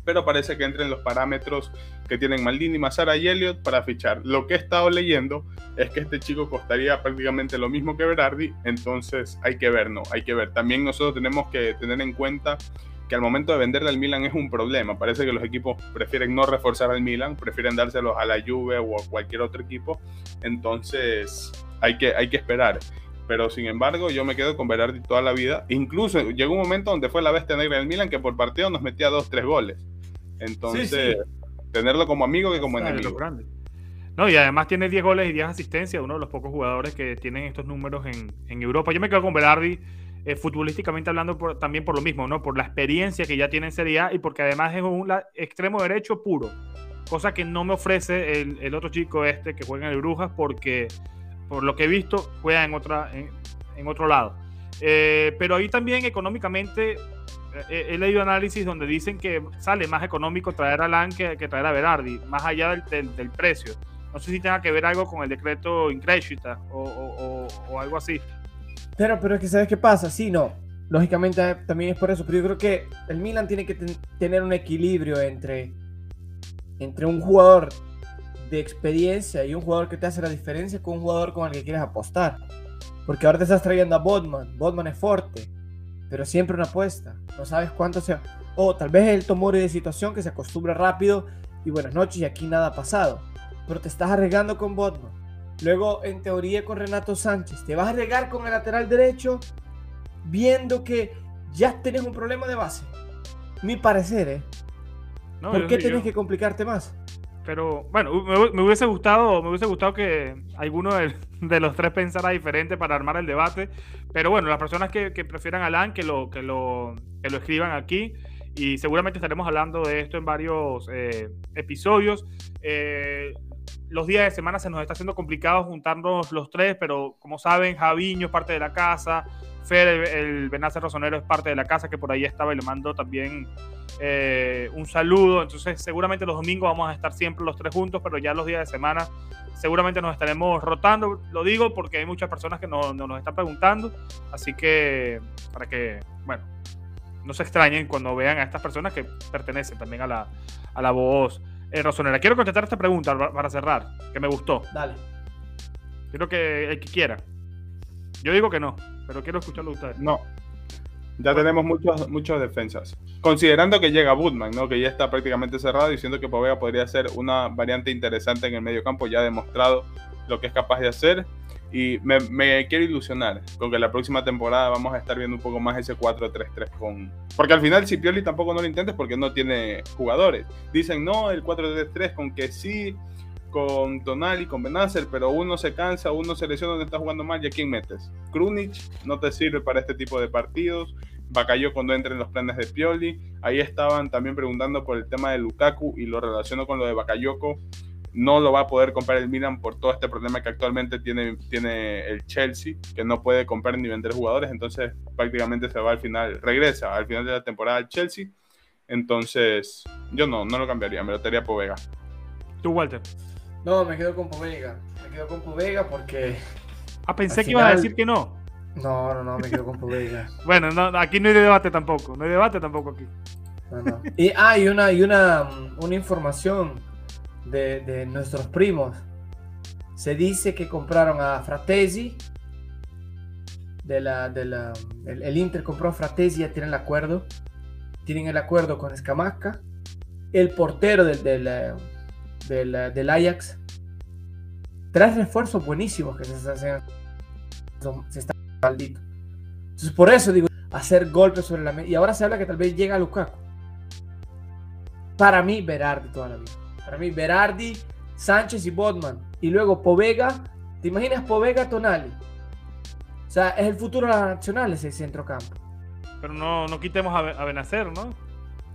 Speaker 2: pero parece que entra en los parámetros que tienen Maldini, Mazara y Elliot para fichar. Lo que he estado leyendo es que este chico costaría prácticamente lo mismo que Berardi, entonces hay que ver, ¿no? Hay que ver. También nosotros tenemos que tener en cuenta que al momento de venderle al Milan es un problema. Parece que los equipos prefieren no reforzar al Milan, prefieren dárselos a la Juve o a cualquier otro equipo. Entonces hay que, hay que esperar. Pero sin embargo, yo me quedo con Berardi toda la vida. Incluso llegó un momento donde fue la bestia negra del Milan que por partido nos metía dos, tres goles. Entonces, tenerlo como amigo que como enemigo.
Speaker 3: No, y además tiene 10 goles y 10 asistencias, uno de los pocos jugadores que tienen estos números en, en Europa. Yo me quedo con Berardi, eh, futbolísticamente hablando, también por lo mismo, ¿no? Por la experiencia que ya tiene en Serie A y porque además es un extremo derecho puro, cosa que no me ofrece el, el, otro chico este que juega en el Brujas, porque por lo que he visto, juega en, otra, en, otro lado. Eh, pero ahí también económicamente eh, he leído análisis donde dicen que sale más económico traer a Lan que, traer a Berardi, más allá del, del, precio. No sé si tenga que ver algo con el decreto Increscita o, o, algo así.
Speaker 1: Pero, pero es que ¿sabes qué pasa? Sí, no. Lógicamente eh, también es por eso, pero yo creo que el Milan tiene que tener un equilibrio entre, entre un jugador de experiencia y un jugador que te hace la diferencia con un jugador con el que quieres apostar. Porque ahora te estás trayendo a Bodman. Bodman es fuerte, pero siempre una apuesta. No sabes cuánto sea. O tal vez el tomore de situación que se acostumbra rápido y buenas noches y aquí nada ha pasado. Pero te estás arriesgando con Bodman. Luego, en teoría, con Renato Sánchez. Te vas a arriesgar con el lateral derecho viendo que ya tenés un problema de base. Mi parecer, ¿eh? ¿Por qué tienes que complicarte más?
Speaker 3: Pero bueno, me, hubiese gustado, me hubiese gustado que alguno de, los tres pensara diferente para armar el debate. Pero bueno, las personas que, prefieran a Alan, que lo, que, lo, que lo escriban aquí. Y seguramente estaremos hablando de esto en varios eh, episodios. Eh, los días de semana se nos está haciendo complicado juntarnos los tres, pero como saben, Javiño es parte de la casa, Fer, el, el Rosonero, es parte de la casa, que por ahí estaba y le mando también eh, un saludo. Entonces, seguramente los domingos vamos a estar siempre los tres juntos, pero ya los días de semana seguramente nos estaremos rotando. Lo digo porque hay muchas personas que nos, nos están preguntando, así que para que, bueno, no se extrañen cuando vean a estas personas que pertenecen también a la, a la voz eh, Rosonera. Quiero contestar esta pregunta para cerrar, que me gustó.
Speaker 1: Dale.
Speaker 3: Quiero que el que quiera. Yo digo que no, pero quiero escucharlo ustedes.
Speaker 2: No. Ya tenemos muchos, muchas defensas. Considerando que llega Woodman, ¿no? que ya está prácticamente cerrado, diciendo que Povega podría ser una variante interesante en el medio campo, ya ha demostrado lo que es capaz de hacer. Y me, quiero ilusionar con que la próxima temporada vamos a estar viendo un poco más ese 4-3-3 con... Porque al final si Pioli tampoco no lo intentes porque no tiene jugadores. Dicen, no, el 4-3-3 con que sí, con Tonali, con Benacer, pero uno se cansa, uno se lesiona, donde está jugando mal, ¿y a quién metes? Krunic no te sirve para este tipo de partidos. Bacayó cuando entre en los planes de Pioli. Ahí estaban también preguntando por el tema de Lukaku y lo relaciono con lo de Bakayoko no lo va a poder comprar el Milan por todo este problema que actualmente tiene, tiene el Chelsea, que no puede comprar ni vender jugadores, entonces prácticamente se va al final, regresa al final de la temporada al Chelsea, entonces yo no, no lo cambiaría, me lo tendría Povega.
Speaker 3: ¿Tú, Walter?
Speaker 1: No, me quedo con Povega, me quedo con Povega porque...
Speaker 3: Ah, pensé que ibas a decir que no.
Speaker 1: No, no, no, me quedo con Povega.
Speaker 3: bueno, aquí no hay debate tampoco, no hay debate tampoco aquí.
Speaker 1: Y hay una, y una, una información de, nuestros primos. Se dice que compraron a Fratesi. De la, de la, el, Inter compró a Fratesi, ya tienen el acuerdo. Tienen el acuerdo con Escamaca. El portero del, del, del, Ajax. Tres refuerzos buenísimos que se están haciendo. Se está maldito. Entonces, por eso digo, hacer golpes sobre la mesa. Y ahora se habla que tal vez llega a Lukaku. Para mí, Berardi toda la vida. Para mí, Berardi, Sánchez y Bodman. Y luego Povega. ¿Te imaginas Povega Tonali? O sea, es el futuro de las nacionales el centrocampo.
Speaker 3: Pero no, no quitemos a, Benacer, ¿no?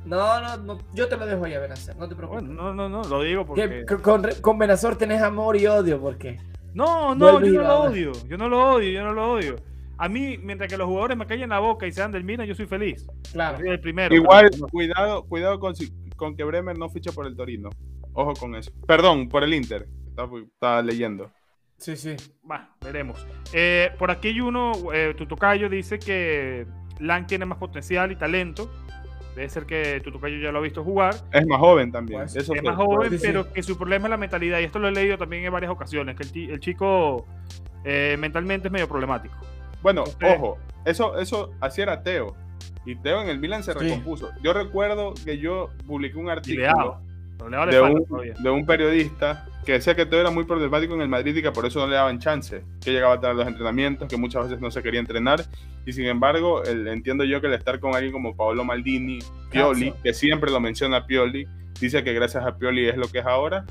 Speaker 1: No, no, yo te lo dejo ahí a Benacer, no te preocupes.
Speaker 3: no, no, no, lo digo porque.
Speaker 1: Con, con Benacer tenés amor y odio, ¿por qué?
Speaker 3: No, no, yo no lo odio. Yo no lo odio, yo no lo odio. A mí, mientras que los jugadores me callen la boca y sean del Mina, yo soy feliz.
Speaker 1: Claro.
Speaker 3: el primero.
Speaker 2: Igual, cuidado, cuidado con, con que Bremer no fiche por el Torino. Ojo con eso. Perdón, por el Inter. Estaba, leyendo.
Speaker 3: Sí, sí. Va, veremos. Eh, por aquí hay uno, eh, Tutocayo dice que Lang tiene más potencial y talento. Debe ser que Tutocayo ya lo ha visto jugar.
Speaker 2: Es más joven también.
Speaker 3: Pues, es más joven, pero que su problema es la mentalidad. Y esto lo he leído también en varias ocasiones, que el, chico eh, mentalmente es medio problemático.
Speaker 2: Bueno, ojo, eso, eso así era Teo. Y Teo en el Milan se recompuso. Yo recuerdo que yo publiqué un artículo de, un, periodista que decía que todo era muy problemático en el Madrid y que por eso no le daban chance, que llegaba a tener los entrenamientos, que muchas veces no se quería entrenar. Y sin embargo, el, entiendo yo que el estar con alguien como Paolo Maldini, Pioli, que siempre lo menciona Pioli, dice que gracias a Pioli es lo que es ahora,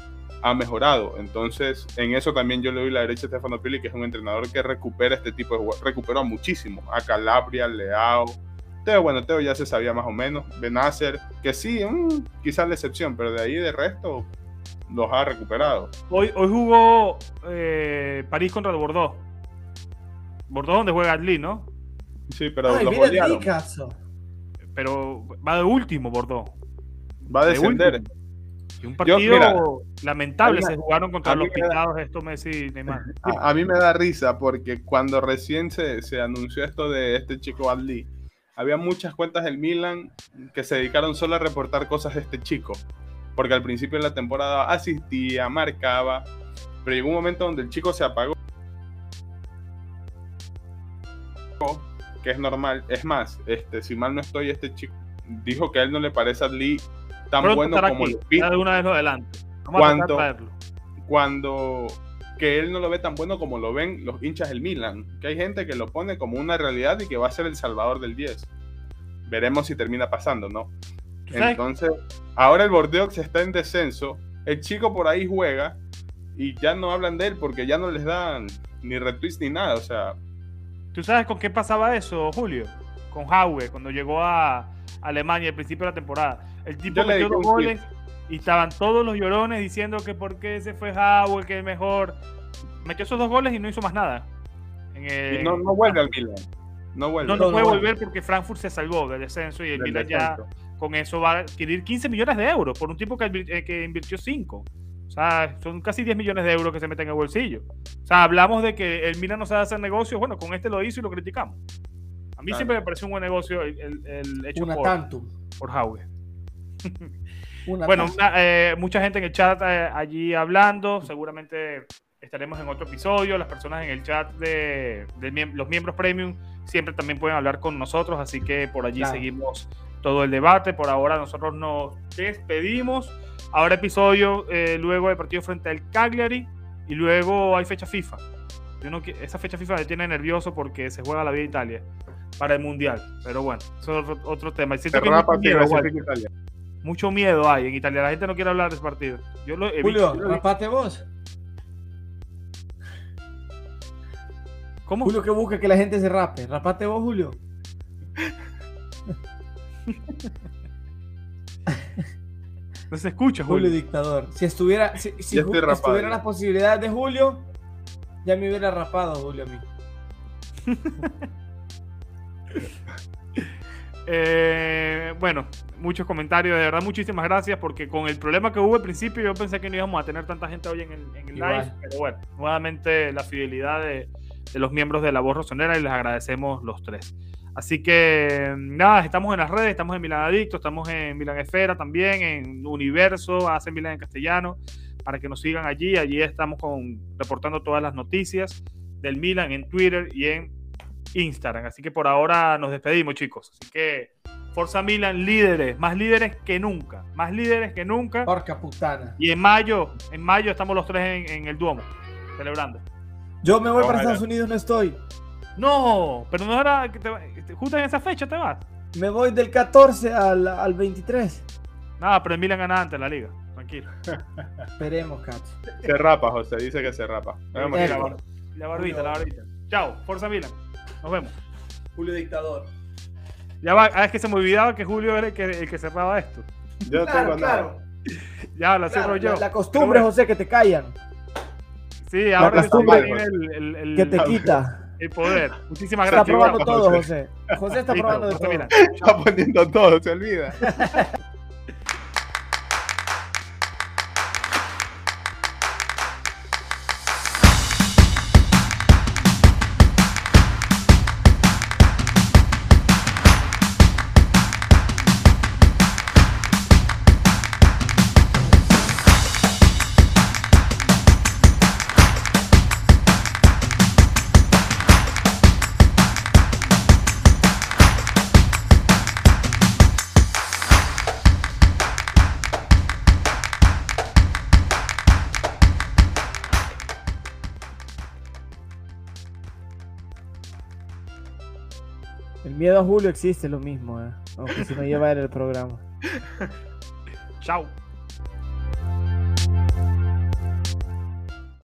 Speaker 2: ha mejorado. Entonces, en eso también yo le doy la derecha a Stefano Pioli, que es un entrenador que recupera este tipo de jugadores, recuperó muchísimo, a Calabria, Leao, Teo, bueno, Teo ya se sabía más o menos. Benacer, que sí, mm, quizás la excepción, pero de ahí de resto los ha recuperado.
Speaker 3: Hoy, hoy jugó eh, París contra el Bordeaux. Bordeaux donde juega Adli, ¿no?
Speaker 2: Sí, pero
Speaker 1: Ay,
Speaker 2: los
Speaker 1: caso.
Speaker 3: Pero va de último Bordeaux.
Speaker 2: Va a descender.
Speaker 3: y un partido lamentable se jugaron contra los pintados esto Messi y Neymar.
Speaker 2: A, a, mí me da risa porque cuando recién se, se anunció esto de este chico Adli, había muchas cuentas del Milan que se dedicaron solo a reportar cosas de este chico. Porque al principio de la temporada asistía, marcaba, pero llegó un momento donde el chico se apagó. que es normal. Es más, este, si mal no estoy, este chico dijo que a él no le parece a Lee tan
Speaker 3: Pronto
Speaker 2: bueno como
Speaker 3: aquí,
Speaker 2: lo vi
Speaker 3: ya de una vez lo adelante. Vamos a de traerlo.
Speaker 2: cuando que él no lo ve tan bueno como lo ven los hinchas del Milan. Que hay gente que lo pone como una realidad y que va a ser el salvador del 10. Veremos si termina pasando, ¿no? Entonces, ahora el Bordeaux está en descenso. El chico por ahí juega y ya no hablan de él porque ya no les dan ni retweets ni nada. O sea,
Speaker 3: ¿Tú sabes con qué pasaba eso, Julio? Con Haue, cuando llegó a Alemania al principio de la temporada. El tipo metió dos goles y estaban todos los llorones diciendo que por qué se fue Haue, que es mejor. Metió esos dos goles y no hizo más nada. En el-
Speaker 2: y no, no vuelve al Milan. No vuelve.
Speaker 3: No, no
Speaker 1: No,
Speaker 3: puede
Speaker 1: no.
Speaker 3: volver porque Frankfurt se salvó del descenso y el Milan ya
Speaker 2: descenso.
Speaker 3: Con eso va a adquirir 15 millones de euros por un tipo que, eh, que invirtió 5. O sea, son casi 10 millones de euros que se meten en el bolsillo. O sea, hablamos de que el Milan no sabe hacer negocios. Bueno, con este lo hizo y lo criticamos. A mí
Speaker 2: Claro.
Speaker 3: siempre me pareció un buen negocio el, el- el hecho
Speaker 1: Una
Speaker 3: por,
Speaker 1: tantum.
Speaker 3: por Howe.
Speaker 1: Una
Speaker 3: Bueno, una- eh, mucha gente en el chat eh, allí hablando. Seguramente estaremos en otro episodio. Las personas en el chat de, de miem- los miembros premium siempre también pueden hablar con nosotros. Así que por allí
Speaker 1: Claro.
Speaker 3: seguimos todo el debate. Por ahora nosotros nos despedimos. Ahora episodio eh, luego del partido frente al Cagliari y luego hay fecha FIFA. Yo no, qui- esa fecha FIFA me tiene nervioso porque se juega la vida Italia para el mundial. Pero bueno, eso es otro, otro tema. Y que mucho miedo,
Speaker 2: Italia.
Speaker 3: Mucho hay en Italia. La gente no quiere hablar de ese partido. Yo lo he
Speaker 1: Julio,
Speaker 3: visto.
Speaker 1: rapate vos.
Speaker 3: ¿Cómo?
Speaker 1: Julio que busca que la gente se rape. Rapate vos, Julio.
Speaker 3: No se escucha,
Speaker 1: Julio
Speaker 3: Julio.
Speaker 1: dictador. Si estuviera, si, si
Speaker 2: rapado, ya.
Speaker 1: las posibilidades de Julio, ya me hubiera rapado Julio a mí.
Speaker 3: Eh, bueno, muchos comentarios. De verdad, muchísimas gracias porque con el problema que hubo al principio yo pensé que no íbamos a tener tanta gente hoy en el, en el
Speaker 1: Igual.
Speaker 3: live. Pero bueno, nuevamente la fidelidad de, de los miembros de La Voz Rosonera y les agradecemos los tres. Así que nada, estamos en las redes, estamos en Milan Adicto, estamos en Milan Esfera también, en Universo, hacen Milan en castellano, para que nos sigan allí. Allí estamos con, reportando todas las noticias del Milan en Twitter y en Instagram. Así que por ahora nos despedimos, chicos. Así que Forza Milan, líderes, más líderes que nunca, más líderes que nunca.
Speaker 1: Porca putana.
Speaker 3: Y en mayo, en mayo estamos los tres en, en el Duomo, celebrando.
Speaker 1: Yo me voy para. Estados Unidos, no estoy.
Speaker 3: No, pero no era que te, justo en esa fecha te vas.
Speaker 1: Me voy del 14 al, al 23.
Speaker 3: Nada, pero el Milan gana antes la liga. Tranquilo.
Speaker 1: Esperemos, Cats.
Speaker 2: Se rapa, José, dice que se rapa. Nos vemos,
Speaker 3: La, bar- la barbita, la barbita. Chao, Forza Milan. Nos vemos.
Speaker 1: Julio dictador.
Speaker 3: Ya va, ah, es que se me olvidaba que Julio era el que, el que cerraba esto.
Speaker 2: Yo
Speaker 1: Claro,
Speaker 2: tengo nada.
Speaker 1: claro.
Speaker 3: Ya, lo
Speaker 1: Claro,
Speaker 3: cierro yo.
Speaker 1: la, la costumbre,
Speaker 3: bueno,
Speaker 1: José, que te callan,
Speaker 3: Sí, ahora que
Speaker 1: costumbre
Speaker 3: tiene el, el- el-
Speaker 1: que te quita.
Speaker 3: El poder. Muchísimas
Speaker 1: Está
Speaker 3: gracias.
Speaker 1: probando
Speaker 3: Chao.
Speaker 1: todo, José. José está probando de todo.
Speaker 2: Está poniendo todo, se olvida.
Speaker 1: miedo a Julio existe lo mismo, eh. Aunque si no lleva él el programa.
Speaker 3: Chao.